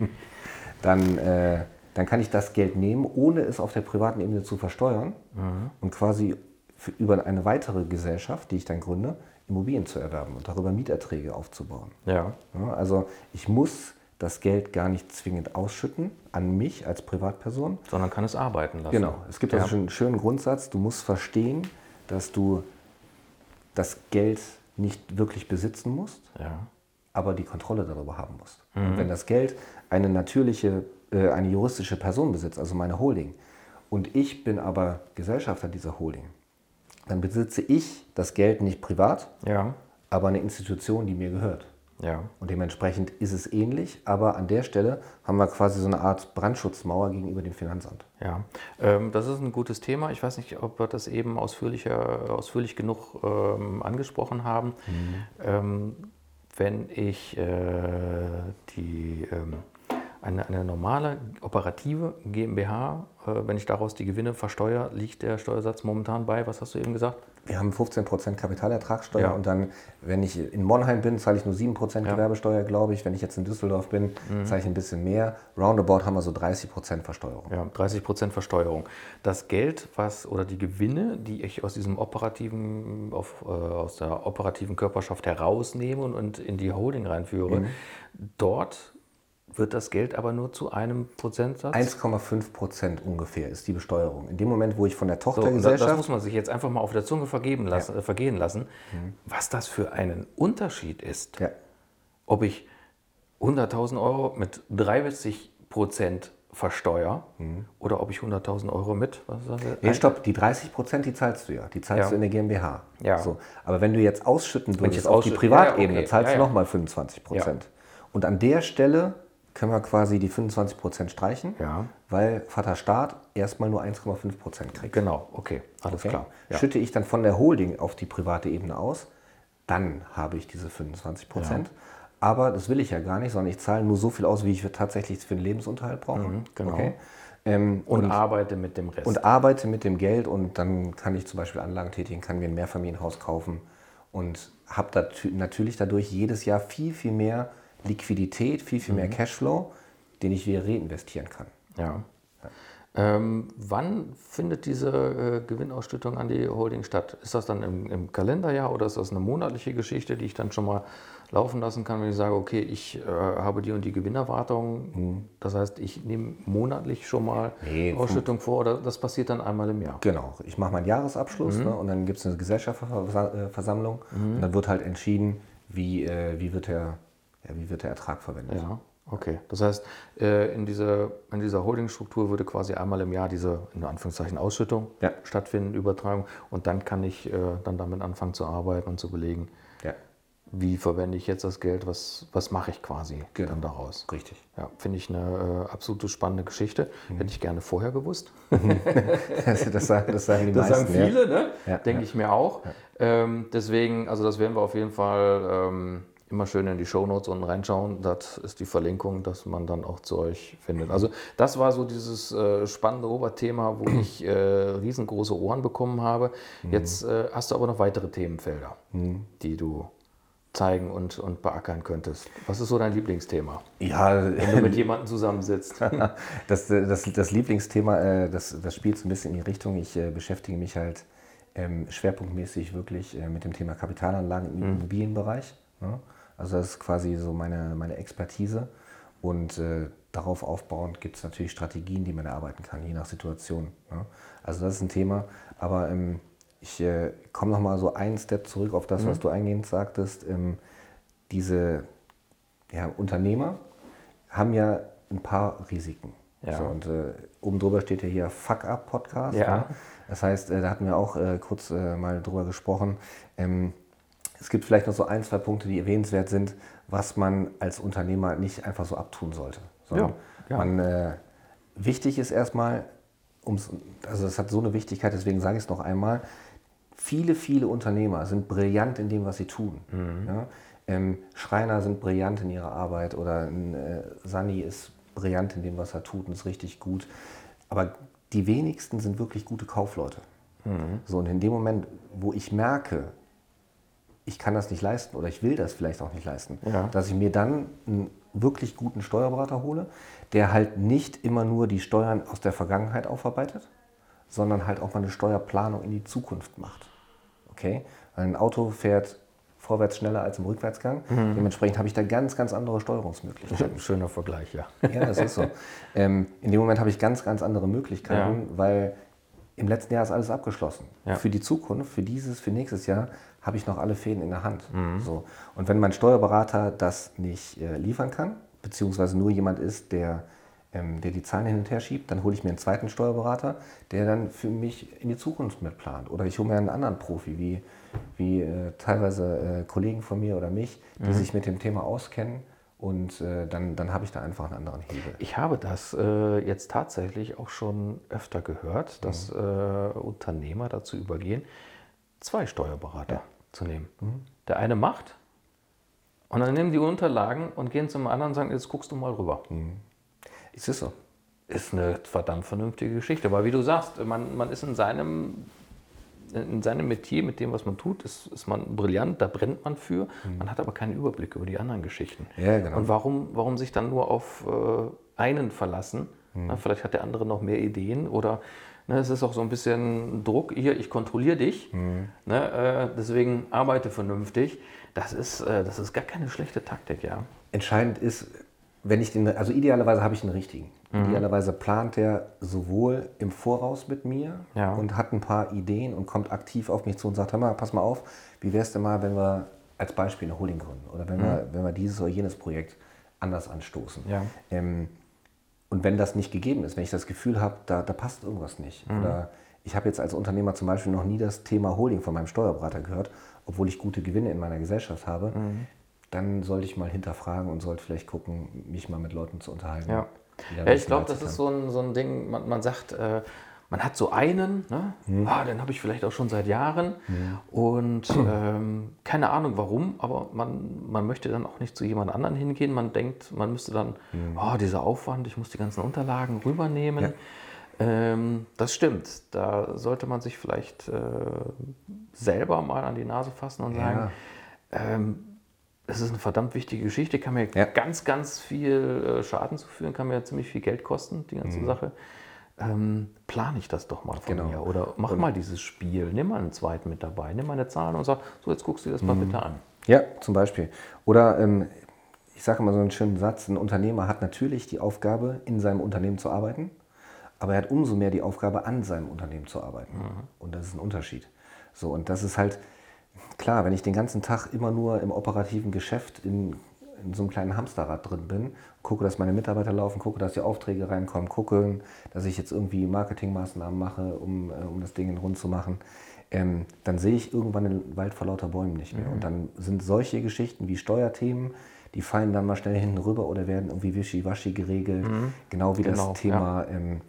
dann, äh, dann kann ich das Geld nehmen, ohne es auf der privaten Ebene zu versteuern mhm. und quasi für, über eine weitere Gesellschaft, die ich dann gründe, Immobilien zu erwerben und darüber Mieterträge aufzubauen. Ja. ja also ich muss das Geld gar nicht zwingend ausschütten an mich als Privatperson. Sondern kann es arbeiten lassen. Genau. Es gibt ja. also einen schönen Grundsatz, du musst verstehen, dass du das Geld nicht wirklich besitzen musst, ja. aber die Kontrolle darüber haben musst. Mhm. wenn das Geld eine natürliche, äh, eine juristische Person besitzt, also meine Holding, und ich bin aber Gesellschafter dieser Holding, dann besitze ich das Geld nicht privat, ja. aber eine Institution, die mir gehört. Ja. Und dementsprechend ist es ähnlich, aber an der Stelle haben wir quasi so eine Art Brandschutzmauer gegenüber dem Finanzamt. Ja, ähm, das ist ein gutes Thema. Ich weiß nicht, ob wir das eben ausführlicher, ausführlich genug ähm, angesprochen haben. Mhm. Ähm, wenn ich äh, die, ähm, eine, eine normale operative GmbH, äh, wenn ich daraus die Gewinne versteuere, liegt der Steuersatz momentan bei, was hast du eben gesagt? Wir haben 15% Kapitalertragssteuer ja. und dann, wenn ich in Monheim bin, zahle ich nur 7% ja. Gewerbesteuer, glaube ich. Wenn ich jetzt in Düsseldorf bin, mhm. zahle ich ein bisschen mehr. Roundabout haben wir so 30% Versteuerung. Ja, 30% Versteuerung. Das Geld, was oder die Gewinne, die ich aus diesem operativen, auf, äh, aus der operativen Körperschaft herausnehme und in die Holding reinführe, mhm. dort wird das Geld aber nur zu einem Prozentsatz? 1,5 Prozent ungefähr ist die Besteuerung. In dem Moment, wo ich von der Tochtergesellschaft... So, das muss man sich jetzt einfach mal auf der Zunge vergeben lassen, ja. äh, vergehen lassen, mhm. was das für einen Unterschied ist. Ja. Ob ich 100.000 Euro mit 30 Prozent versteuere mhm. oder ob ich 100.000 Euro mit... Was nee, stopp, die 30 Prozent, die zahlst du ja. Die zahlst ja. du in der GmbH. Ja. So. Aber wenn du jetzt ausschütten würdest auf die Privatebene, okay. zahlst du nochmal 25 Prozent. Und an der Stelle können wir quasi die 25% streichen, ja. weil Vater Staat erstmal nur 1,5% kriegt. Genau, okay, alles okay. klar. Ja. Schütte ich dann von der Holding auf die private Ebene aus, dann habe ich diese 25%. Ja. Aber das will ich ja gar nicht, sondern ich zahle nur so viel aus, wie ich tatsächlich für den Lebensunterhalt brauche. Mhm, genau. Okay? Ähm, und, und, arbeite mit dem Rest. Und arbeite mit dem Geld und dann kann ich zum Beispiel Anlagen tätigen, kann mir ein Mehrfamilienhaus kaufen und habe natürlich dadurch jedes Jahr viel, viel mehr Liquidität, viel, viel mehr mhm. Cashflow, den ich wieder reinvestieren kann. Ja. Ähm, wann findet diese äh, Gewinnausschüttung an die Holding statt? Ist das dann im, im, Kalenderjahr oder ist das eine monatliche Geschichte, die ich dann schon mal laufen lassen kann, wenn ich sage, okay, ich äh, habe die und die Gewinnerwartung? Mhm. Das heißt, ich nehme monatlich schon mal nee, Ausschüttung vor oder das passiert dann einmal im Jahr? Genau, ich mache meinen Jahresabschluss mhm. ne, und dann gibt es eine Gesellschaftsversammlung mhm. und dann wird halt entschieden, wie, äh, wie, wird der, ja, wie wird der Ertrag verwendet. Ja. Okay, das heißt, äh, in dieser, in dieser Holdingstruktur würde quasi einmal im Jahr diese, in Anführungszeichen, Ausschüttung ja. stattfinden, Übertragung und dann kann ich äh, dann damit anfangen zu arbeiten und zu überlegen, ja. wie verwende ich jetzt das Geld, was, was mache ich quasi genau. dann daraus. Richtig. Ja, finde ich eine äh, absolute spannende Geschichte. Mhm. Hätte ich gerne vorher gewusst. das, sagen, das sagen die das meisten. sagen viele, ne? denke ich mir auch. Ähm, deswegen, also das werden wir auf jeden Fall... Ähm, immer schön in die Shownotes unten reinschauen. Das ist die Verlinkung, dass man dann auch zu euch findet. Also das war so dieses äh, spannende Oberthema, wo ich äh, riesengroße Ohren bekommen habe. Mhm. Jetzt äh, hast du aber noch weitere Themenfelder, mhm. die du zeigen und, und beackern könntest. Was ist so dein Lieblingsthema? Ja, wenn du mit jemandem zusammensitzt. das, das, das Lieblingsthema, äh, das, das spielt so ein bisschen in die Richtung. Ich äh, beschäftige mich halt ähm, schwerpunktmäßig wirklich äh, mit dem Thema Kapitalanlagen im mhm. Immobilienbereich. Ne? Also das ist quasi so meine, meine Expertise. Und äh, darauf aufbauend gibt es natürlich Strategien, die man erarbeiten kann, je nach Situation. Ne? Also das ist ein Thema. Aber ähm, ich äh, komme nochmal so einen Step zurück auf das, mhm. was du eingehend sagtest. Ähm, diese ja, Unternehmer haben ja ein paar Risiken. Ja. So, und äh, oben drüber steht ja hier Fuck Up Podcast. Ja. Ne? Das heißt, äh, da hatten wir auch äh, kurz äh, mal drüber gesprochen. Ähm, es gibt vielleicht noch so ein, zwei Punkte, die erwähnenswert sind, was man als Unternehmer nicht einfach so abtun sollte. Ja, ja. Man, äh, wichtig ist erstmal, also das hat so eine Wichtigkeit, deswegen sage ich es noch einmal, viele, viele Unternehmer sind brillant in dem, was sie tun. Mhm. Ja? Ähm, Schreiner sind brillant in ihrer Arbeit oder ein, äh, Sani ist brillant in dem, was er tut und ist richtig gut. Aber die wenigsten sind wirklich gute Kaufleute. Mhm. So, und in dem Moment, wo ich merke, ich kann das nicht leisten oder ich will das vielleicht auch nicht leisten, ja. dass ich mir dann einen wirklich guten Steuerberater hole, der halt nicht immer nur die Steuern aus der Vergangenheit aufarbeitet, sondern halt auch mal eine Steuerplanung in die Zukunft macht. Okay? Weil ein Auto fährt vorwärts schneller als im Rückwärtsgang. Mhm. Dementsprechend habe ich da ganz, ganz andere Steuerungsmöglichkeiten. Schöner Vergleich, ja. Ja, das ist so. Ähm, in dem Moment habe ich ganz, ganz andere Möglichkeiten, ja. weil im letzten Jahr ist alles abgeschlossen. Ja. Für die Zukunft, für dieses, für nächstes Jahr habe ich noch alle Fäden in der Hand. Mhm. So. Und wenn mein Steuerberater das nicht äh, liefern kann, beziehungsweise nur jemand ist, der, ähm, der die Zahlen hin und her schiebt, dann hole ich mir einen zweiten Steuerberater, der dann für mich in die Zukunft mitplant. Oder ich hole mir einen anderen Profi, wie, wie äh, teilweise äh, Kollegen von mir oder mich, die mhm. sich mit dem Thema auskennen und äh, dann, dann habe ich da einfach einen anderen Hebel. Ich habe das äh, jetzt tatsächlich auch schon öfter gehört, dass mhm. äh, Unternehmer dazu übergehen, zwei Steuerberater ja. zu nehmen. Mhm. Der eine macht und dann nehmen die Unterlagen und gehen zum anderen und sagen, jetzt guckst du mal rüber. Mhm. Ist es so? Ist eine verdammt vernünftige Geschichte. Aber wie du sagst, man, man ist in seinem in seinem Metier, mit dem, was man tut, ist, ist man brillant, da brennt man für. Mhm. Man hat aber keinen Überblick über die anderen Geschichten. Ja, genau. Und warum, warum sich dann nur auf äh, einen verlassen? Mhm. Na, vielleicht hat der andere noch mehr Ideen oder ne, es ist auch so ein bisschen Druck, hier, ich kontrolliere dich, mhm. ne, äh, deswegen arbeite vernünftig. Das ist, äh, das ist gar keine schlechte Taktik, ja. Entscheidend ist, wenn ich den, also idealerweise habe ich den richtigen. Mhm. Idealerweise plant er sowohl im Voraus mit mir ja. und hat ein paar Ideen und kommt aktiv auf mich zu und sagt, hör mal, pass mal auf, wie wäre es denn mal, wenn wir als Beispiel eine Holding gründen oder wenn, mhm. wir, wenn wir dieses oder jenes Projekt anders anstoßen. Ja. Ähm, und wenn das nicht gegeben ist, wenn ich das Gefühl habe, da, da passt irgendwas nicht. Mhm. Oder ich habe jetzt als Unternehmer zum Beispiel noch nie das Thema Holding von meinem Steuerberater gehört, obwohl ich gute Gewinne in meiner Gesellschaft habe. Mhm dann sollte ich mal hinterfragen und sollte vielleicht gucken, mich mal mit Leuten zu unterhalten. Ja, ja ich glaube, das ist so ein, so ein Ding, man, man sagt, äh, man hat so einen, ne? Mhm. ah, den habe ich vielleicht auch schon seit Jahren und ähm, keine Ahnung warum, aber man, man möchte dann auch nicht zu jemand anderen hingehen. Man denkt, man müsste dann, oh, dieser Aufwand, ich muss die ganzen Unterlagen rübernehmen. Ja. Ähm, das stimmt. Da sollte man sich vielleicht äh, selber mal an die Nase fassen und sagen, ähm, es ist eine verdammt wichtige Geschichte, kann mir Ja. ganz, ganz viel äh, Schaden zufügen, kann mir ziemlich viel Geld kosten, die ganze Sache. Ähm, plane ich das doch mal von Genau. mir oder mach mal dieses Spiel, nimm mal einen zweiten mit dabei, nimm mal eine Zahl und sag, so jetzt guckst du dir das mal bitte an. Ja, zum Beispiel. Oder ähm, ich sage immer so einen schönen Satz, ein Unternehmer hat natürlich die Aufgabe, in seinem Unternehmen zu arbeiten, aber er hat umso mehr die Aufgabe, an seinem Unternehmen zu arbeiten. Und das ist ein Unterschied. So, und das ist halt, klar, wenn ich den ganzen Tag immer nur im operativen Geschäft in, in so einem kleinen Hamsterrad drin bin, gucke, dass meine Mitarbeiter laufen, gucke, dass die Aufträge reinkommen, gucke, dass ich jetzt irgendwie Marketingmaßnahmen mache, um, äh, um das Ding rund zu machen, ähm, dann sehe ich irgendwann den Wald vor lauter Bäumen nicht mehr. Und dann sind solche Geschichten wie Steuerthemen, die fallen dann mal schnell hinten rüber oder werden irgendwie wischiwaschi geregelt. Genau wie Genau, das Thema ähm,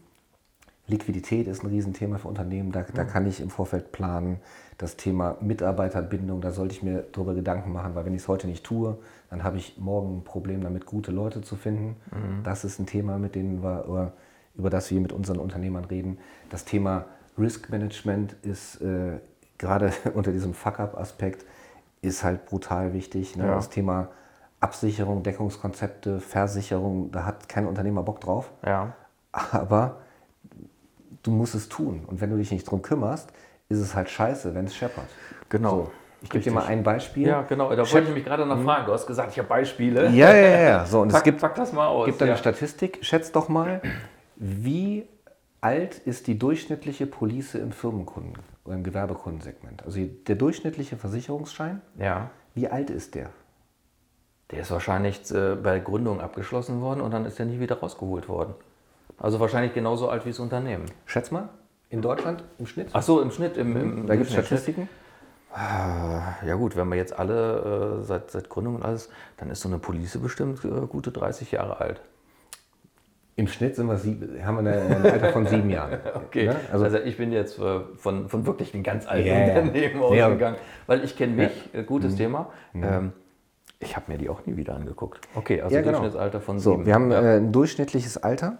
Liquidität ist ein Riesenthema für Unternehmen. Da, da kann ich im Vorfeld planen. Das Thema Mitarbeiterbindung, da sollte ich mir darüber Gedanken machen, weil wenn ich es heute nicht tue, dann habe ich morgen ein Problem damit, gute Leute zu finden. Das ist ein Thema, mit denen wir, über das wir mit unseren Unternehmern reden. Das Thema Risk Management ist äh, gerade unter diesem Fuck-up-Aspekt ist halt brutal wichtig. Ne? Ja. Das Thema Absicherung, Deckungskonzepte, Versicherung, da hat kein Unternehmer Bock drauf. Ja, Aber du musst es tun. Und wenn du dich nicht drum kümmerst, ist es halt scheiße, wenn es scheppert. genau. So, ich gebe dir mal ein Beispiel. Ja, genau. Da wollte ich mich gerade noch fragen. Du hast gesagt, ich habe Beispiele. ja, ja, ja. So, und es Pack, gibt, pack das mal aus. gibt eine ja. Statistik. Schätzt doch mal, wie alt ist die durchschnittliche Police im Firmenkunden oder im Gewerbekundensegment? Also der durchschnittliche Versicherungsschein, ja. wie alt ist der? Der ist wahrscheinlich äh, bei Gründung abgeschlossen worden und dann ist er nie wieder rausgeholt worden. Also wahrscheinlich genauso alt wie das Unternehmen. Schätz mal, in Deutschland im Schnitt? Ach so, im Schnitt. Im, im da gibt es. Statistiken. Ja gut, wenn wir jetzt alle äh, seit, seit Gründung und alles, dann ist so eine Police bestimmt äh, gute 30 Jahre alt. Im Schnitt sind wir sieb, haben wir ein Alter von sieben Jahren. Okay, Ne? also, Also, ich bin jetzt äh, von, von wirklich den ganz alten Ja, ja. Unternehmen Ja. ausgegangen, weil ich kenne mich, äh, gutes Thema. Ähm, ich habe mir die auch nie wieder angeguckt. Okay, also Ja, genau. Durchschnittsalter von so, sieben. wir haben ja. äh, ein durchschnittliches Alter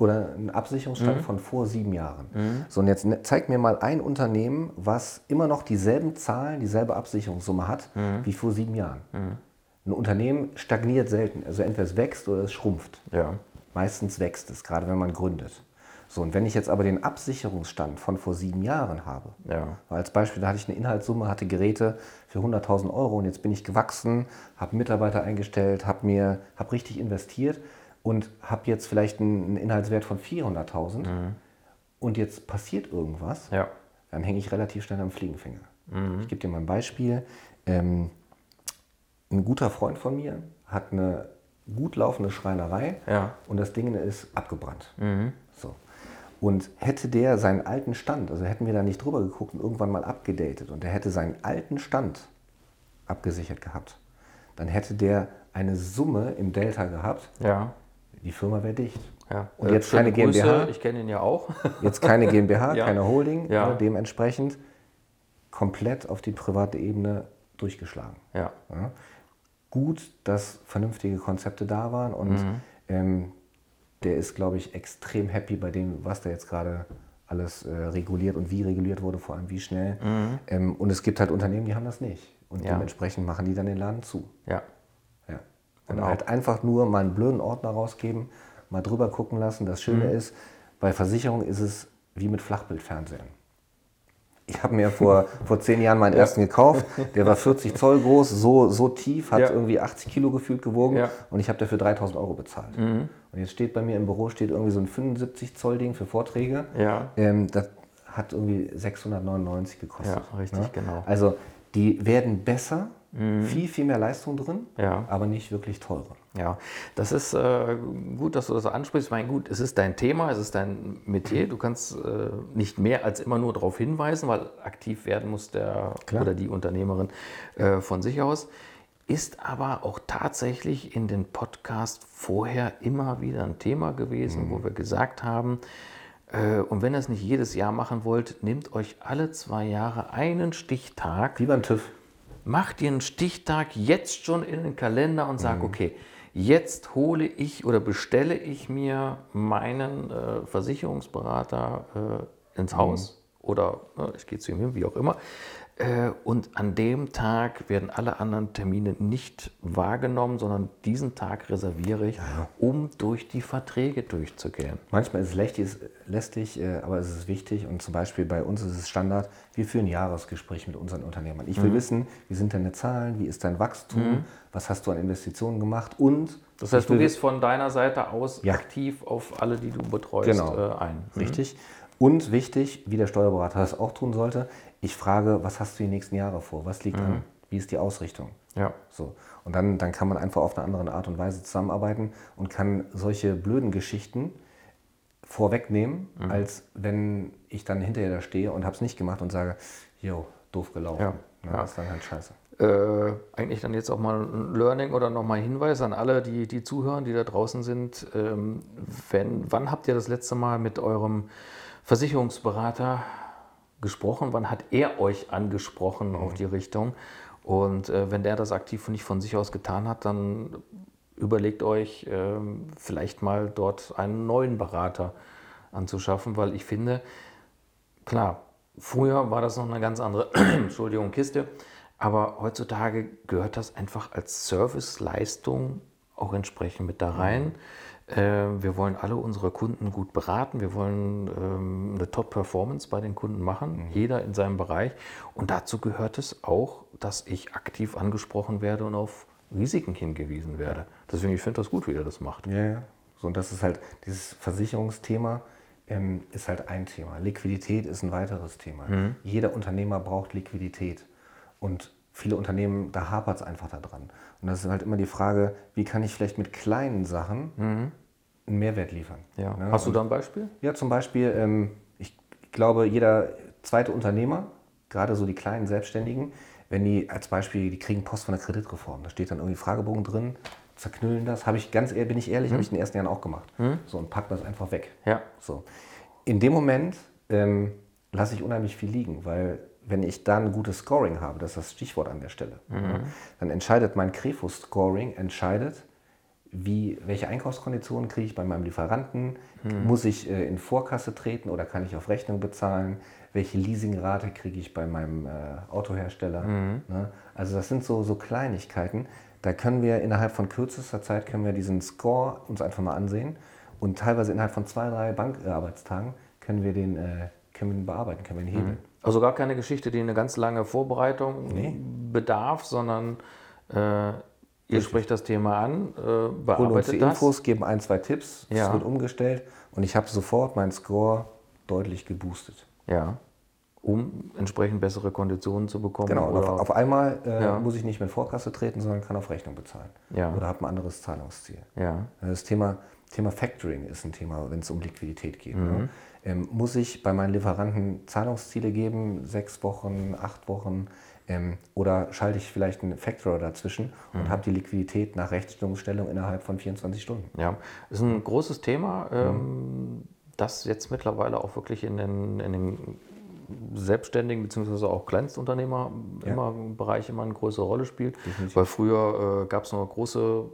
oder einen Absicherungsstand Mhm. von vor sieben Jahren. So, und jetzt ne- zeig mir mal ein Unternehmen, was immer noch dieselben Zahlen, dieselbe Absicherungssumme hat Mhm. wie vor sieben Jahren. Ein Unternehmen stagniert selten. Also entweder es wächst oder es schrumpft. ja. Meistens wächst es, gerade wenn man gründet. So, und wenn ich jetzt aber den Absicherungsstand von vor sieben Jahren habe, Ja. als Beispiel, da hatte ich eine Inhaltssumme, hatte Geräte für 100.000 Euro und jetzt bin ich gewachsen, habe Mitarbeiter eingestellt, habe mir, habe richtig investiert und habe jetzt vielleicht einen, Inhaltswert von 400.000 und jetzt passiert irgendwas, Ja. dann hänge ich relativ schnell am Fliegenfänger. Ich gebe dir mal ein Beispiel. Ähm, ein guter Freund von mir hat eine gut laufende Schreinerei Ja. und das Ding ist abgebrannt. So. Und hätte der seinen alten Stand, also hätten wir da nicht drüber geguckt und irgendwann mal abgedatet und der hätte seinen alten Stand abgesichert gehabt, dann hätte der eine Summe im Delta gehabt, Ja. Die Firma wäre dicht. ja. Und Äh, jetzt keine GmbH? Grüße, Ich kenne ihn ja auch. Jetzt keine GmbH, Ja. keine Holding, Ja. ne, dementsprechend komplett auf die private Ebene durchgeschlagen. ja. Ja. Gut, dass vernünftige Konzepte da waren und Mhm. ähm, der ist, glaube ich, extrem happy bei dem, was da jetzt gerade alles äh, reguliert und wie reguliert wurde, vor allem wie schnell. Ähm, und es gibt halt Unternehmen, die haben das nicht. Und Mhm. Ja. dementsprechend machen die dann den Laden zu. Ja. Ja. Und Genau. halt einfach nur mal einen blöden Ordner rausgeben, mal drüber gucken lassen. Das Schöne Mhm. ist, bei Versicherung ist es wie mit Flachbildfernsehen. Ich habe mir vor, vor zehn Jahren meinen ersten gekauft. Der war 40 Zoll groß, so, so tief, hat Ja. irgendwie 80 Kilo gefühlt gewogen Ja. Mhm. und ich habe dafür 3000 Euro bezahlt. Und jetzt steht bei mir im Büro steht irgendwie so ein 75 Zoll Ding für Vorträge. Ja. Ähm, das hat irgendwie 699 gekostet. Ja, richtig, genau. Also die werden besser, viel, viel mehr Leistung drin, Mhm. Ja. aber nicht wirklich teurer. Ja, das ist äh, gut, dass du das ansprichst. Ich meine, gut, es ist dein Thema, es ist dein Metier. Du kannst äh, nicht mehr als immer nur darauf hinweisen, weil aktiv werden muss der Klar. oder die Unternehmerin äh, von sich aus. Ist aber auch tatsächlich in den Podcast vorher immer wieder ein Thema gewesen, wo wir gesagt haben, Äh, und wenn ihr es nicht jedes Jahr machen wollt, nehmt euch alle zwei Jahre einen Stichtag. Wie beim TÜV. Macht ihr einen Stichtag jetzt schon in den Kalender und sagt, okay, jetzt hole ich oder bestelle ich mir meinen äh, Versicherungsberater äh, ins Haus oder äh, ich gehe zu ihm hin, wie auch immer. Äh, Und an dem Tag werden alle anderen Termine nicht wahrgenommen, sondern diesen Tag reserviere ich, um durch die Verträge durchzugehen. Manchmal ist es lästig, äh, aber es ist wichtig. Und zum Beispiel bei uns ist es Standard, wir führen Jahresgespräche mit unseren Unternehmern. Ich will wissen, wie sind deine Zahlen, wie ist dein Wachstum, was hast du an Investitionen gemacht und Das heißt, du gehst von deiner Seite aus Ja. aktiv auf alle, die du betreust, Genau. äh, ein. Richtig. Und wichtig, wie der Steuerberater das auch tun sollte, ich frage, was hast du die nächsten Jahre vor? Was liegt an? Wie ist die Ausrichtung? Ja. So. Und dann, dann kann man einfach auf eine andere Art und Weise zusammenarbeiten und kann solche blöden Geschichten vorwegnehmen, Mhm. als wenn ich dann hinterher da stehe und habe es nicht gemacht und sage, jo, doof gelaufen. Ja. Na, Ja. Das ist dann halt scheiße. Äh, eigentlich dann jetzt auch mal ein Learning oder nochmal Hinweis an alle, die, die zuhören, die da draußen sind. Ähm, wenn, wann habt ihr das letzte Mal mit eurem Versicherungsberater gesprochen? Wann hat er euch angesprochen auf die Richtung? Und äh, wenn der das aktiv nicht von sich aus getan hat, dann überlegt euch ähm, vielleicht mal dort einen neuen Berater anzuschaffen, weil ich finde, Klar, früher war das noch eine ganz andere Entschuldigung, Kiste, aber heutzutage gehört das einfach als Serviceleistung auch entsprechend mit da rein. Äh, Wir wollen alle unsere Kunden gut beraten, wir wollen ähm, eine Top-Performance bei den Kunden machen, jeder in seinem Bereich. Und dazu gehört es auch, dass ich aktiv angesprochen werde und auf Risiken hingewiesen werde. Deswegen, ich finde das gut, wie er das macht. Ja, ja. So, und das ist halt, dieses Versicherungsthema ähm, ist halt ein Thema. Liquidität ist ein weiteres Thema. Jeder Unternehmer braucht Liquidität. Und viele Unternehmen, da hapert es einfach daran. Und das ist halt immer die Frage, wie kann ich vielleicht mit kleinen Sachen einen Mehrwert liefern? Ja. Ne? Hast du da ein Beispiel? Ja, zum Beispiel, ähm, ich glaube, jeder zweite Unternehmer, gerade so die kleinen Selbstständigen, wenn die als Beispiel, die kriegen Post von der Kreditreform, da steht dann irgendwie Fragebogen drin, zerknüllen das, habe ich ganz ehrlich, bin ich ehrlich, habe ich in den ersten Jahren auch gemacht. So und packen das einfach weg. Ja. So. In dem Moment ähm, lasse ich unheimlich viel liegen, weil wenn ich da ein gutes Scoring habe, das ist das Stichwort an der Stelle, ja, dann entscheidet mein Crefo-Scoring, entscheidet, wie, welche Einkaufskonditionen kriege ich bei meinem Lieferanten, muss ich äh, in Vorkasse treten oder kann ich auf Rechnung bezahlen, welche Leasingrate kriege ich bei meinem äh, Autohersteller. Ne? Also das sind so, so Kleinigkeiten, da können wir innerhalb von kürzester Zeit können wir diesen Score uns einfach mal ansehen und teilweise innerhalb von zwei, drei Bankarbeitstagen können wir den, äh, können wir den bearbeiten, können wir den hebeln. Also gar keine Geschichte, die eine ganz lange Vorbereitung Nee. bedarf, sondern äh, ihr sprecht das Thema an, äh, holen uns bearbeitet die das. Infos, geben ein, zwei Tipps, es Ja. wird umgestellt und ich habe sofort meinen Score deutlich geboostet. Ja. Um entsprechend bessere Konditionen zu bekommen. Genau, und auf, auf einmal äh, Ja. muss ich nicht mehr in Vorkasse treten, sondern kann auf Rechnung bezahlen. Ja. Oder habe ein anderes Zahlungsziel. ja. Das Thema, Thema Factoring ist ein Thema, wenn es um Liquidität geht. Mhm. Ne? Ähm, muss ich bei meinen Lieferanten Zahlungsziele geben, sechs Wochen, acht Wochen, ähm, oder schalte ich vielleicht einen Factor dazwischen Mhm. und habe die Liquidität nach Rechtsstellung innerhalb von 24 Stunden? Ja, ist ein großes Thema, ähm, das jetzt mittlerweile auch wirklich in den, in den Selbstständigen bzw. auch Kleinstunternehmer Ja. immer im Bereich immer eine größere Rolle spielt. Weil früher äh, gab es nur große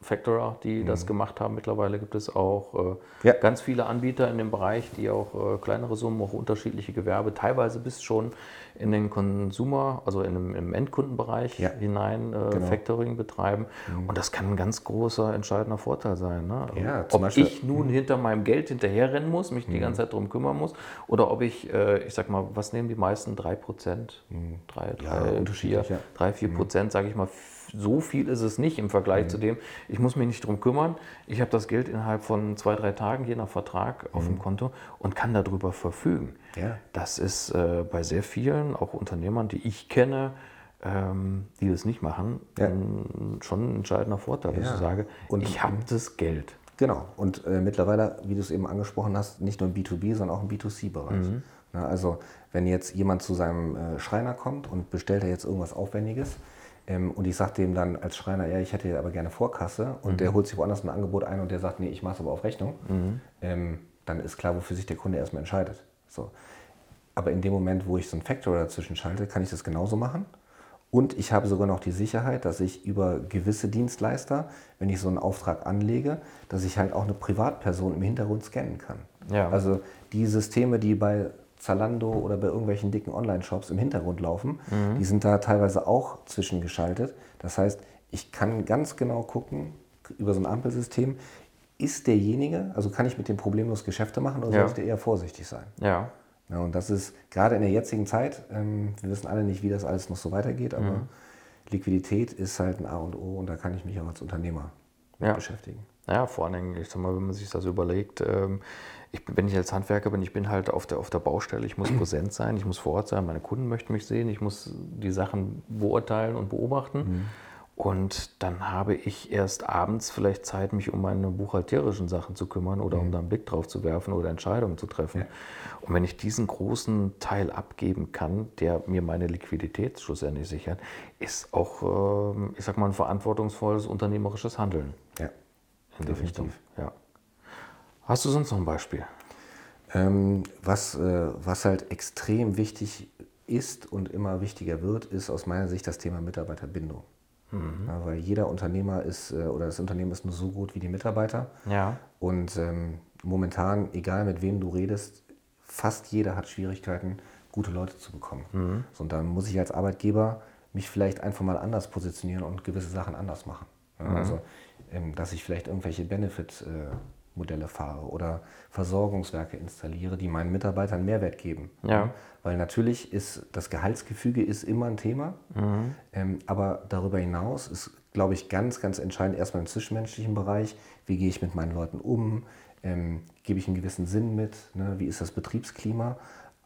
Factorer, die das gemacht haben. Mittlerweile gibt es auch äh, Mhm. Ja. ganz viele Anbieter in dem Bereich, die auch äh, kleinere Summen, auch unterschiedliche Gewerbe, teilweise bis schon in den Consumer, also in dem, im Endkundenbereich Ja. hinein äh, Genau. Factoring betreiben. Und das kann ein ganz großer, entscheidender Vorteil sein. Ne? Ja, ob Beispiel- ich nun hinter meinem Geld hinterherrennen muss, mich die ganze Zeit darum kümmern muss, oder ob ich, äh, ich sag mal, was nehmen die meisten? 3 Prozent? 3, Ja, 3, 4, unterschiedlich, ja. 3, 4 Prozent, sage ich mal. So viel ist es nicht im Vergleich zu dem, ich muss mich nicht darum kümmern, ich habe das Geld innerhalb von zwei, drei Tagen, je nach Vertrag, auf dem Konto und kann darüber verfügen. Ja. Das ist äh, bei sehr vielen, auch Unternehmern, die ich kenne, ähm, die das nicht machen, Ja. schon ein entscheidender Vorteil, dass Ja. ich sage, Und- ich habe das Geld. Genau. Und äh, mittlerweile, wie du es eben angesprochen hast, nicht nur im B2B, sondern auch im B2C-Bereich. Mhm. Na, also wenn jetzt jemand zu seinem äh, Schreiner kommt und bestellt er jetzt irgendwas Aufwendiges ähm, und ich sage dem dann als Schreiner, ja, ich hätte aber gerne Vorkasse und Mhm. der holt sich woanders ein Angebot ein und der sagt, nee, ich mache es aber auf Rechnung, ähm, dann ist klar, wofür sich der Kunde erstmal entscheidet. So. Aber in dem Moment, wo ich so einen Factor dazwischen schalte, kann ich das genauso machen. Und ich habe sogar noch die Sicherheit, dass ich über gewisse Dienstleister, wenn ich so einen Auftrag anlege, dass ich halt auch eine Privatperson im Hintergrund scannen kann. Ja. Also die Systeme, die bei Zalando oder bei irgendwelchen dicken Online-Shops im Hintergrund laufen, mhm. die sind da teilweise auch zwischengeschaltet. Das heißt, ich kann ganz genau gucken über so ein Ampelsystem, ist derjenige, also kann ich mit dem problemlos Geschäfte machen oder ja. sollte eher vorsichtig sein? Ja. Ja, und das ist gerade in der jetzigen Zeit, ähm, wir wissen alle nicht, wie das alles noch so weitergeht, aber mhm. Liquidität ist halt ein A und O und da kann ich mich auch als Unternehmer ja. beschäftigen. Ja, vor allen Dingen, ich sag mal, wenn man sich das überlegt, ähm, ich wenn ich als Handwerker bin, ich bin halt auf der, auf der Baustelle, ich muss präsent sein, ich muss vor Ort sein, meine Kunden möchten mich sehen, ich muss die Sachen beurteilen und beobachten. Mhm. Und dann habe ich erst abends vielleicht Zeit, mich um meine buchhalterischen Sachen zu kümmern oder mhm. um da einen Blick drauf zu werfen oder Entscheidungen zu treffen. Ja. Und wenn ich diesen großen Teil abgeben kann, der mir meine Liquidität schlussendlich sichert, ist auch, ähm, ich sag mal, ein verantwortungsvolles unternehmerisches Handeln. Ja. In der Richtung. Ja. Hast du sonst noch ein Beispiel? Ähm, was, äh, was halt extrem wichtig ist und immer wichtiger wird, ist aus meiner Sicht das Thema Mitarbeiterbindung. Mhm. Ja, weil jeder Unternehmer ist äh, oder das Unternehmen ist nur so gut wie die Mitarbeiter. Ja. Und ähm, momentan, egal mit wem du redest, fast jeder hat Schwierigkeiten, gute Leute zu bekommen. Mhm. So, und dann muss ich als Arbeitgeber mich vielleicht einfach mal anders positionieren und gewisse Sachen anders machen. Ja, mhm. Also, ähm, dass ich vielleicht irgendwelche Benefit äh, Modelle fahre oder Versorgungswerke installiere, die meinen Mitarbeitern Mehrwert geben. Ja. Weil natürlich ist das Gehaltsgefüge ist immer ein Thema, mhm. ähm, aber darüber hinaus ist, glaube ich, ganz, ganz entscheidend erstmal im zwischenmenschlichen Bereich, wie gehe ich mit meinen Leuten um, ähm, gebe ich einen gewissen Sinn mit, ne? wie ist das Betriebsklima,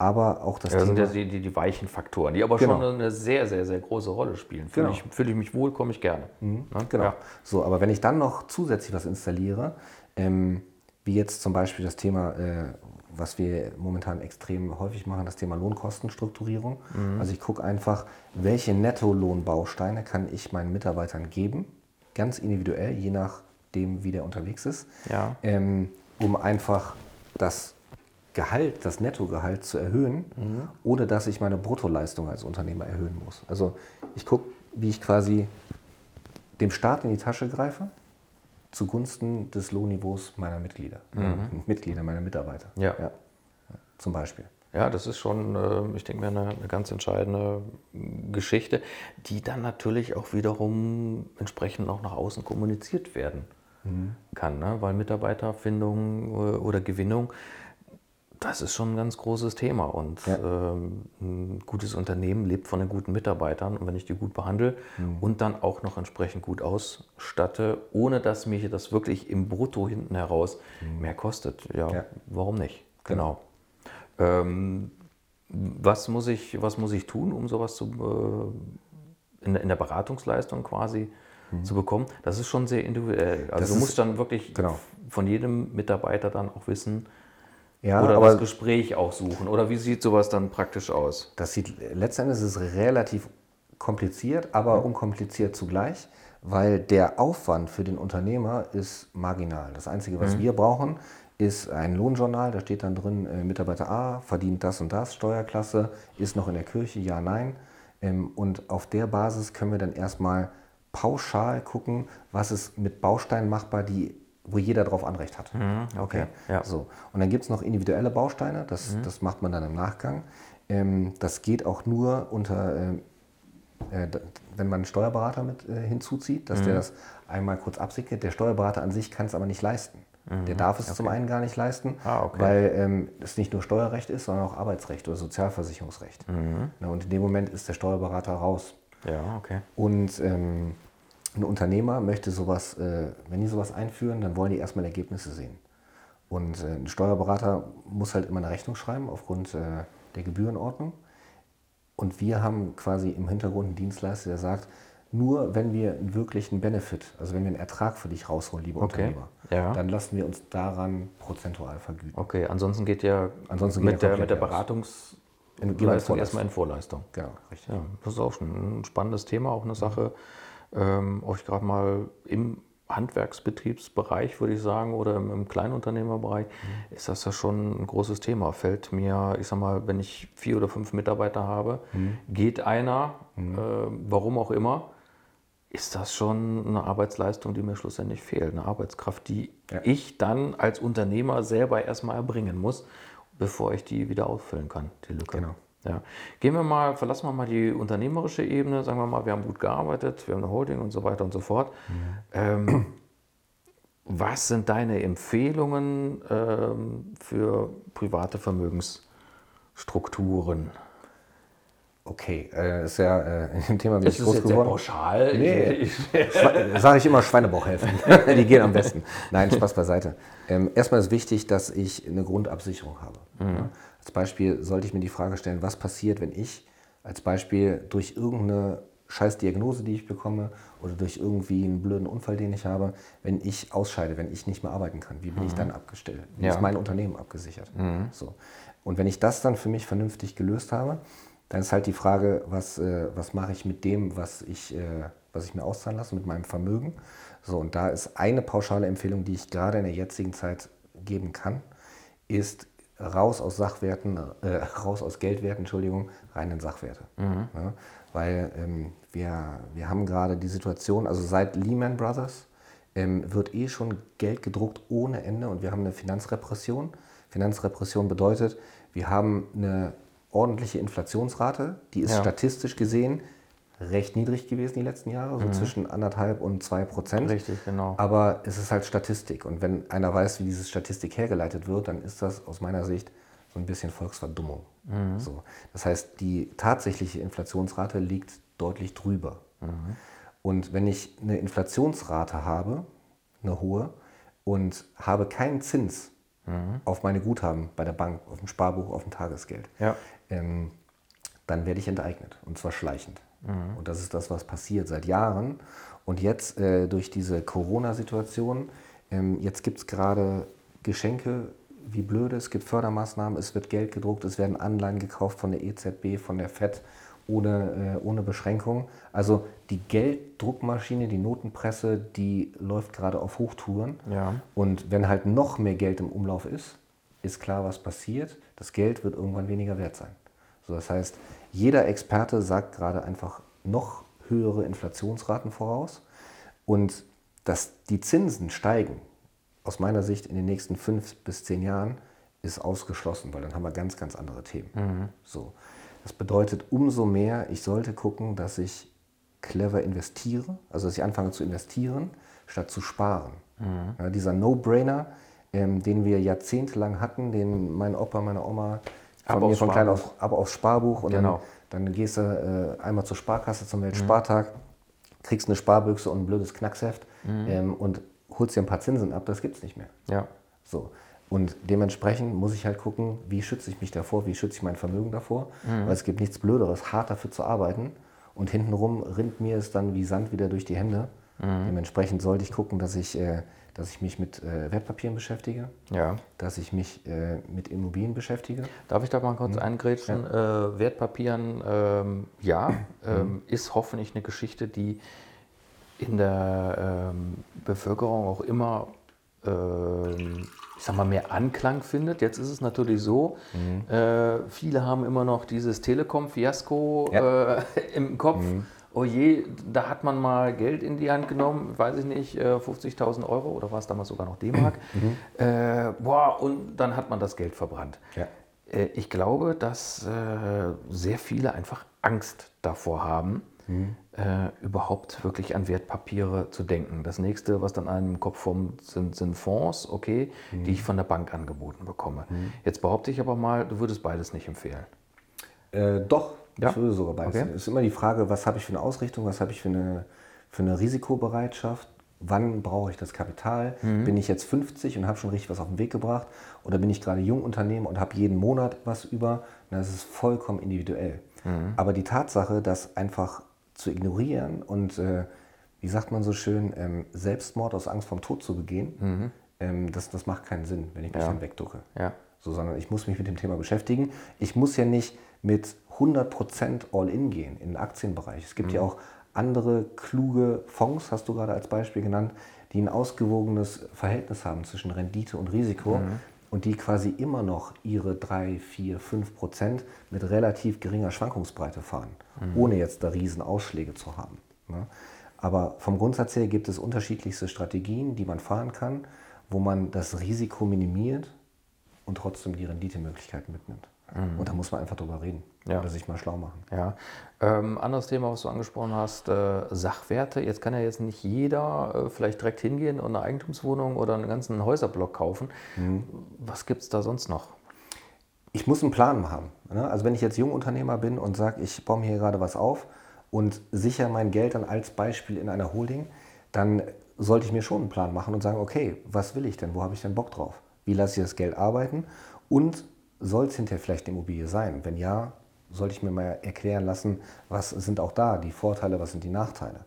aber auch das ja, das Thema... sind ja die, die, die, weichen Faktoren, die aber genau. schon eine sehr, sehr, sehr große Rolle spielen. Fühle genau. ich, fühl ich mich wohl, komme ich gerne. Mhm. Ne? Genau. Ja. So, aber wenn ich dann noch zusätzlich was installiere, ähm, wie jetzt zum Beispiel das Thema, äh, was wir momentan extrem häufig machen, das Thema Lohnkostenstrukturierung. Mhm. Also ich gucke einfach, welche Nettolohnbausteine kann ich meinen Mitarbeitern geben, ganz individuell, je nachdem, wie der unterwegs ist, ja. ähm, um einfach das Gehalt, das Nettogehalt zu erhöhen, mhm. ohne dass ich meine Bruttoleistung als Unternehmer erhöhen muss. Also ich gucke, wie ich quasi dem Staat in die Tasche greife zugunsten des Lohnniveaus meiner Mitglieder, mhm. Mitglieder, meiner Mitarbeiter. Ja. ja. Zum Beispiel. Ja, das ist schon, äh, ich denke mir, eine, eine, ganz entscheidende Geschichte, die dann natürlich auch wiederum entsprechend auch nach außen kommuniziert werden mhm. kann, ne? weil Mitarbeiterfindung äh, oder Gewinnung das ist schon ein ganz großes Thema. Und ja. ähm, ein gutes Unternehmen lebt von den guten Mitarbeitern. Und wenn ich die gut behandle mhm. und dann auch noch entsprechend gut ausstatte, ohne dass mich das wirklich im Brutto hinten heraus mhm. mehr kostet, ja, ja, warum nicht? Genau. genau. Ähm, was, muss ich, was muss ich tun, um sowas zu, äh, in, in, der Beratungsleistung quasi mhm. zu bekommen? Das ist schon sehr individuell. Also das du musst dann wirklich genau. von jedem Mitarbeiter dann auch wissen, ja, oder aber das Gespräch auch suchen? Oder wie sieht sowas dann praktisch aus? Das sieht letztendlich ist es relativ kompliziert, aber mhm. unkompliziert zugleich, weil der Aufwand für den Unternehmer ist marginal. Das Einzige, was mhm. wir brauchen, ist ein Lohnjournal, da steht dann drin, äh, Mitarbeiter A verdient das und das, Steuerklasse, ist noch in der Kirche, ja, nein. Ähm, und auf der Basis können wir dann erstmal pauschal gucken, was ist mit Bausteinen machbar, die wo jeder drauf Anrecht hat. Mhm, okay. Ja. So. Und dann gibt es noch individuelle Bausteine, das, mhm. das macht man dann im Nachgang. Ähm, das geht auch nur unter, äh, äh, wenn man einen Steuerberater mit äh, hinzuzieht, dass mhm. der das einmal kurz absickert. Der Steuerberater an sich kann es aber nicht leisten. Mhm. Der darf es okay. zum einen gar nicht leisten, ah, okay. weil ähm, es nicht nur Steuerrecht ist, sondern auch Arbeitsrecht oder Sozialversicherungsrecht. Mhm. Na, und in dem Moment ist der Steuerberater raus. Ja, okay. Und ähm, ein Unternehmer möchte sowas, äh, wenn die sowas einführen, dann wollen die erstmal Ergebnisse sehen. Und äh, ein Steuerberater muss halt immer eine Rechnung schreiben aufgrund äh, der Gebührenordnung. Und wir haben quasi im Hintergrund einen Dienstleister, der sagt, nur wenn wir wirklich einen Benefit, also wenn wir einen Ertrag für dich rausholen, lieber okay. Unternehmer, ja. dann lassen wir uns daran prozentual vergüten. Okay, ansonsten geht ja ansonsten mit, der, mit der Beratungsleistung erstmal in Vorleistung. Genau, richtig. Ja, das ist auch schon ein spannendes Thema, auch eine Sache, ähm, ob ich gerade mal im Handwerksbetriebsbereich, würde ich sagen, oder im, im Kleinunternehmerbereich, mhm. ist das ja schon ein großes Thema. Fällt mir, ich sag mal, wenn ich vier oder fünf Mitarbeiter habe, mhm. geht einer, mhm. äh, warum auch immer, ist das schon eine Arbeitsleistung, die mir schlussendlich fehlt. Eine Arbeitskraft, die ja. ich dann als Unternehmer selber erstmal erbringen muss, bevor ich die wieder auffüllen kann, die Lücke. Genau. Ja. Gehen wir mal, verlassen wir mal die unternehmerische Ebene, sagen wir mal, wir haben gut gearbeitet, wir haben eine Holding und so weiter und so fort. Mhm. Ähm, was sind deine Empfehlungen ähm, für private Vermögensstrukturen? Okay, äh, ist ja äh, in dem Thema bin das ich groß ist geworden. pauschal. Nee, sage ich immer Schweinebauchhälften. Die gehen am besten. Nein, Spaß beiseite. Ähm, erstmal ist wichtig, dass ich eine Grundabsicherung habe. Mhm. Als Beispiel sollte ich mir die Frage stellen, was passiert, wenn ich als Beispiel durch irgendeine scheiß Diagnose, die ich bekomme, oder durch irgendwie einen blöden Unfall, den ich habe, wenn ich ausscheide, wenn ich nicht mehr arbeiten kann, wie bin mhm. ich dann abgestellt? Wie ja. ist mein Unternehmen abgesichert? Mhm. So. Und wenn ich das dann für mich vernünftig gelöst habe, dann ist halt die Frage, was, äh, was mache ich mit dem, was ich, äh, was ich mir auszahlen lasse, mit meinem Vermögen. So, und da ist eine pauschale Empfehlung, die ich gerade in der jetzigen Zeit geben kann, ist raus aus Sachwerten, äh, raus aus Geldwerten, Entschuldigung, rein in Sachwerte. Mhm. Ja, weil ähm, wir, wir haben gerade die Situation, also seit Lehman Brothers ähm, wird eh schon Geld gedruckt ohne Ende und wir haben eine Finanzrepression. Finanzrepression bedeutet, wir haben eine ordentliche Inflationsrate, die ist ja. statistisch gesehen recht niedrig gewesen die letzten Jahre, so mhm. zwischen anderthalb und zwei Prozent. Richtig, genau. Aber es ist halt Statistik. Und wenn einer weiß, wie diese Statistik hergeleitet wird, dann ist das aus meiner Sicht so ein bisschen Volksverdummung. Mhm. So. Das heißt, die tatsächliche Inflationsrate liegt deutlich drüber. Mhm. Und wenn ich eine Inflationsrate habe, eine hohe, und habe keinen Zins mhm. auf meine Guthaben bei der Bank, auf dem Sparbuch, auf dem Tagesgeld, ja. ähm, dann werde ich enteignet. Und zwar schleichend. Mhm. Und das ist das, was passiert seit Jahren. Und jetzt äh, durch diese Corona-Situation, ähm, jetzt gibt es gerade Geschenke wie blöde, es gibt Fördermaßnahmen, es wird Geld gedruckt, es werden Anleihen gekauft von der EZB, von der FED ohne, äh, ohne Beschränkung. Also die Gelddruckmaschine, die Notenpresse, die läuft gerade auf Hochtouren. Ja. Und wenn halt noch mehr Geld im Umlauf ist, ist klar, was passiert. Das Geld wird irgendwann weniger wert sein. So, das heißt, jeder Experte sagt gerade einfach noch höhere Inflationsraten voraus und dass die Zinsen steigen, aus meiner Sicht in den nächsten fünf bis zehn Jahren, ist ausgeschlossen, weil dann haben wir ganz, ganz andere Themen. Mhm. So. Das bedeutet umso mehr, ich sollte gucken, dass ich clever investiere, also dass ich anfange zu investieren, statt zu sparen. Mhm. Ja, dieser No-Brainer, ähm, den wir jahrzehntelang hatten, den mein Opa, meine Oma von mir von klein auf, aber aufs Sparbuch und genau. dann, dann gehst du äh, einmal zur Sparkasse zum Weltspartag, mhm. kriegst eine Sparbüchse und ein blödes Knacksheft mhm. ähm, und holst dir ein paar Zinsen ab, das gibt es nicht mehr. Ja. So. Und dementsprechend muss ich halt gucken, wie schütze ich mich davor, wie schütze ich mein Vermögen davor. Mhm. Weil es gibt nichts Blöderes, hart dafür zu arbeiten. Und hintenrum rinnt mir es dann wie Sand wieder durch die Hände. Mhm. Dementsprechend sollte ich gucken, dass ich äh, dass ich mich mit äh, Wertpapieren beschäftige, ja. dass ich mich äh, mit Immobilien beschäftige. Darf ich da mal kurz mhm. eingrätschen? Ja. Äh, Wertpapieren, ähm, ja, mhm. ähm, ist hoffentlich eine Geschichte, die in der ähm, Bevölkerung auch immer, ähm, ich sag mal, mehr Anklang findet. Jetzt ist es natürlich so, mhm. Äh, viele haben immer noch dieses Telekom-Fiasko ja. Äh, im Kopf mhm oh je, da hat man mal Geld in die Hand genommen, weiß ich nicht, 50.000 äh, Euro oder war es damals sogar noch D-Mark. Mhm. Äh, boah, und dann hat man das Geld verbrannt. Ja. Äh, ich glaube, dass äh, sehr viele einfach Angst davor haben, mhm. Äh, überhaupt wirklich an Wertpapiere zu denken. Das nächste, was dann einem im Kopf kommt, sind, sind Fonds, okay, mhm. die ich von der Bank angeboten bekomme. Mhm. Jetzt behaupte ich aber mal, du würdest beides nicht empfehlen. Äh, doch, ja. Ich würde sogar beides. Okay. Es ist immer die Frage, was habe ich für eine Ausrichtung, was habe ich für eine, für eine Risikobereitschaft, wann brauche ich das Kapital? Mhm. Bin ich jetzt 50 und habe schon richtig was auf den Weg gebracht? Oder bin ich gerade Jungunternehmer und habe jeden Monat was über? das ist vollkommen individuell. Mhm. Aber die Tatsache, das einfach zu ignorieren und, äh, wie sagt man so schön, ähm, Selbstmord aus Angst vom Tod zu begehen, mhm. ähm, das, das macht keinen Sinn, wenn ich mich ja. dann wegducke. Ja. So, sondern ich muss mich mit dem Thema beschäftigen. Ich muss ja nicht mit 100% All-In gehen in den Aktienbereich. Es gibt mhm. ja auch andere kluge Fonds, hast du gerade als Beispiel genannt, die ein ausgewogenes Verhältnis haben zwischen Rendite und Risiko mhm. und die quasi immer noch ihre 3, 4, 5 Prozent mit relativ geringer Schwankungsbreite fahren, mhm. ohne jetzt da riesen Ausschläge zu haben. Ne? Aber vom Grundsatz her gibt es unterschiedlichste Strategien, die man fahren kann, wo man das Risiko minimiert und trotzdem die Renditemöglichkeiten mitnimmt. Mhm. Und da muss man einfach drüber reden ja. oder sich mal schlau machen. Ja. Ähm, anderes Thema, was du angesprochen hast, äh, Sachwerte. Jetzt kann ja jetzt nicht jeder äh, vielleicht direkt hingehen und eine Eigentumswohnung oder einen ganzen Häuserblock kaufen. Mhm. Was gibt es da sonst noch? Ich muss einen Plan haben. Ne? Also wenn ich jetzt Jungunternehmer bin und sage, ich baue mir hier gerade was auf und sichere mein Geld dann als Beispiel in einer Holding, dann sollte ich mir schon einen Plan machen und sagen, okay, was will ich denn? Wo habe ich denn Bock drauf? Wie lasse ich das Geld arbeiten? Und soll es hinterher vielleicht eine Immobilie sein? Wenn ja, sollte ich mir mal erklären lassen, was sind auch da die Vorteile, was sind die Nachteile.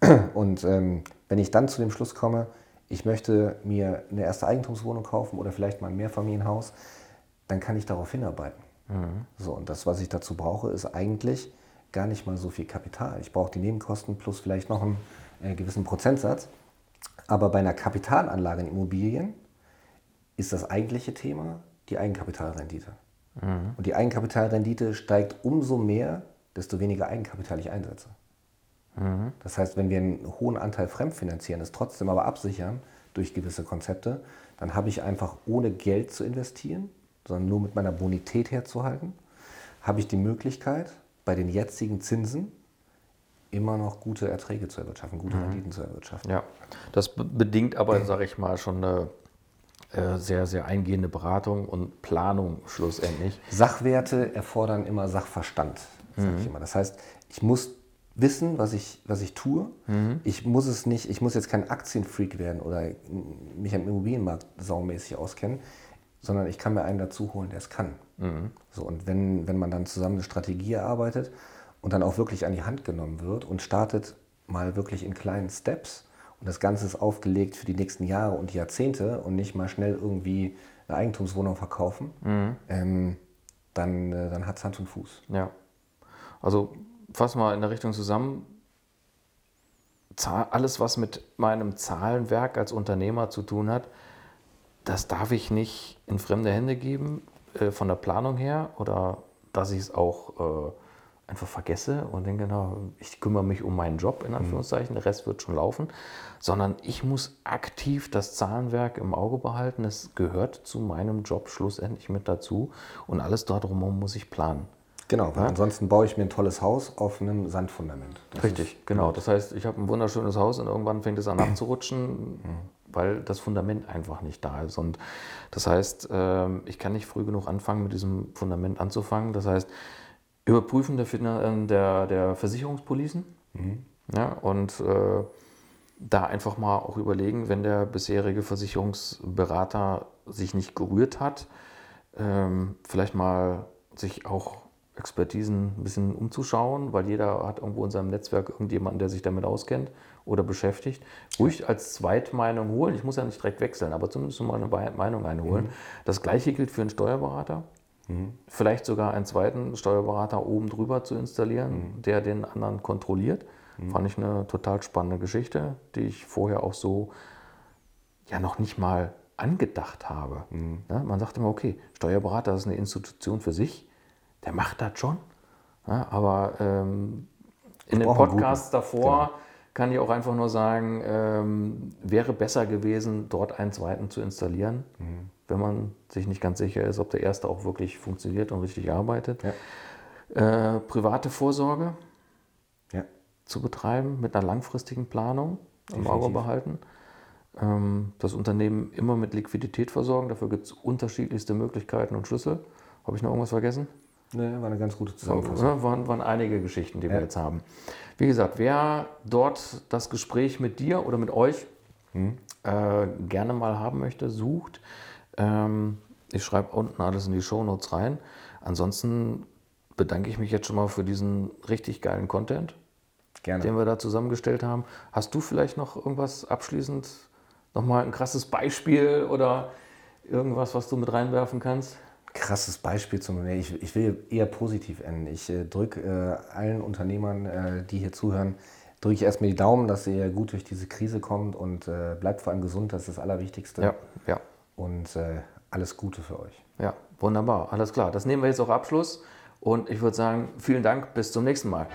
Und ähm, wenn ich dann zu dem Schluss komme, ich möchte mir eine erste Eigentumswohnung kaufen oder vielleicht mal ein Mehrfamilienhaus, dann kann ich darauf hinarbeiten. Mhm. So, und das, was ich dazu brauche, ist eigentlich gar nicht mal so viel Kapital. Ich brauche die Nebenkosten plus vielleicht noch einen äh, gewissen Prozentsatz. Aber bei einer Kapitalanlage in Immobilien ist das eigentliche Thema die Eigenkapitalrendite. Mhm. Und die Eigenkapitalrendite steigt umso mehr, desto weniger Eigenkapital ich einsetze. Mhm. Das heißt, wenn wir einen hohen Anteil fremdfinanzieren, es trotzdem aber absichern durch gewisse Konzepte, dann habe ich einfach ohne Geld zu investieren, sondern nur mit meiner Bonität herzuhalten, habe ich die Möglichkeit, bei den jetzigen Zinsen immer noch gute Erträge zu erwirtschaften, gute mhm. Renditen zu erwirtschaften. Ja, das bedingt aber, sage ich mal, schon eine sehr, sehr eingehende Beratung und Planung schlussendlich. Sachwerte erfordern immer Sachverstand, sage mhm. ich immer. Das heißt, ich muss wissen, was ich, was ich tue. Mhm. Ich muss es nicht, ich muss jetzt kein Aktienfreak werden oder mich am Immobilienmarkt saumäßig auskennen, sondern ich kann mir einen dazu holen, der es kann. Mhm. So, und wenn, wenn man dann zusammen eine Strategie erarbeitet und dann auch wirklich an die Hand genommen wird und startet mal wirklich in kleinen Steps, und das Ganze ist aufgelegt für die nächsten Jahre und Jahrzehnte und nicht mal schnell irgendwie eine Eigentumswohnung verkaufen, mhm. ähm, dann, äh, dann hat es Hand und Fuß. Ja. Also fassen wir in der Richtung zusammen. Alles, was mit meinem Zahlenwerk als Unternehmer zu tun hat, das darf ich nicht in fremde Hände geben, äh, von der Planung her, oder dass ich es auch äh, einfach vergesse und denke, na, ich kümmere mich um meinen Job, in Anführungszeichen, der Rest wird schon laufen, sondern ich muss aktiv das Zahlenwerk im Auge behalten. Es gehört zu meinem Job schlussendlich mit dazu und alles darum muss ich planen. Genau, weil ja? ansonsten baue ich mir ein tolles Haus auf einem Sandfundament. Das Richtig, genau. Das heißt, ich habe ein wunderschönes Haus und irgendwann fängt es an abzurutschen, mhm. weil das Fundament einfach nicht da ist. Und das heißt, ähm, ich kann nicht früh genug anfangen, mit diesem Fundament anzufangen. Das heißt, Überprüfen der, ähm, der, der Versicherungspolicen mhm. ja, und äh, da einfach mal auch überlegen, wenn der bisherige Versicherungsberater sich nicht gerührt hat, ähm, vielleicht mal sich auch Expertisen ein bisschen umzuschauen, weil jeder hat irgendwo in seinem Netzwerk irgendjemanden, der sich damit auskennt oder beschäftigt. Ruhig als Zweitmeinung holen. Ich muss ja nicht direkt wechseln, aber zumindest mal eine Meinung einholen. Mhm. Das gleiche gilt für einen Steuerberater. Mhm. Vielleicht sogar einen zweiten Steuerberater oben drüber zu installieren, mhm. der den anderen kontrolliert. Mhm. Fand ich eine total spannende Geschichte, die ich vorher auch so ja noch nicht mal angedacht habe. Mhm. Ja, man sagt immer, okay, Steuerberater ist eine Institution für sich, der macht das schon. Ja, aber ähm, in den Podcasts davor genau. kann ich auch einfach nur sagen, ähm, wäre besser gewesen, dort einen zweiten zu installieren. Mhm wenn man sich nicht ganz sicher ist, ob der erste auch wirklich funktioniert und richtig arbeitet. Ja. Äh, private Vorsorge ja. zu betreiben mit einer langfristigen Planung im Auge behalten. Ähm, das Unternehmen immer mit Liquidität versorgen. Dafür gibt es unterschiedlichste Möglichkeiten und Schlüssel. Habe ich noch irgendwas vergessen? Nee, war eine ganz gute Zusammenfassung. Ja, waren, waren einige Geschichten, die ja. wir jetzt haben. Wie gesagt, wer dort das Gespräch mit dir oder mit euch hm. äh, gerne mal haben möchte, sucht, ähm, ich schreibe unten alles in die Shownotes rein. Ansonsten bedanke ich mich jetzt schon mal für diesen richtig geilen Content, Gerne. den wir da zusammengestellt haben. Hast du vielleicht noch irgendwas abschließend, nochmal ein krasses Beispiel oder irgendwas, was du mit reinwerfen kannst? Krasses Beispiel zum ich, ich will eher positiv enden. Ich äh, drücke äh, allen Unternehmern, äh, die hier zuhören, drücke ich erstmal die Daumen, dass ihr gut durch diese Krise kommt und äh, bleibt vor allem gesund, das ist das Allerwichtigste. Ja, ja. Und äh, alles Gute für euch. Ja, wunderbar, alles klar. Das nehmen wir jetzt auch Abschluss und ich würde sagen, vielen Dank, bis zum nächsten Mal.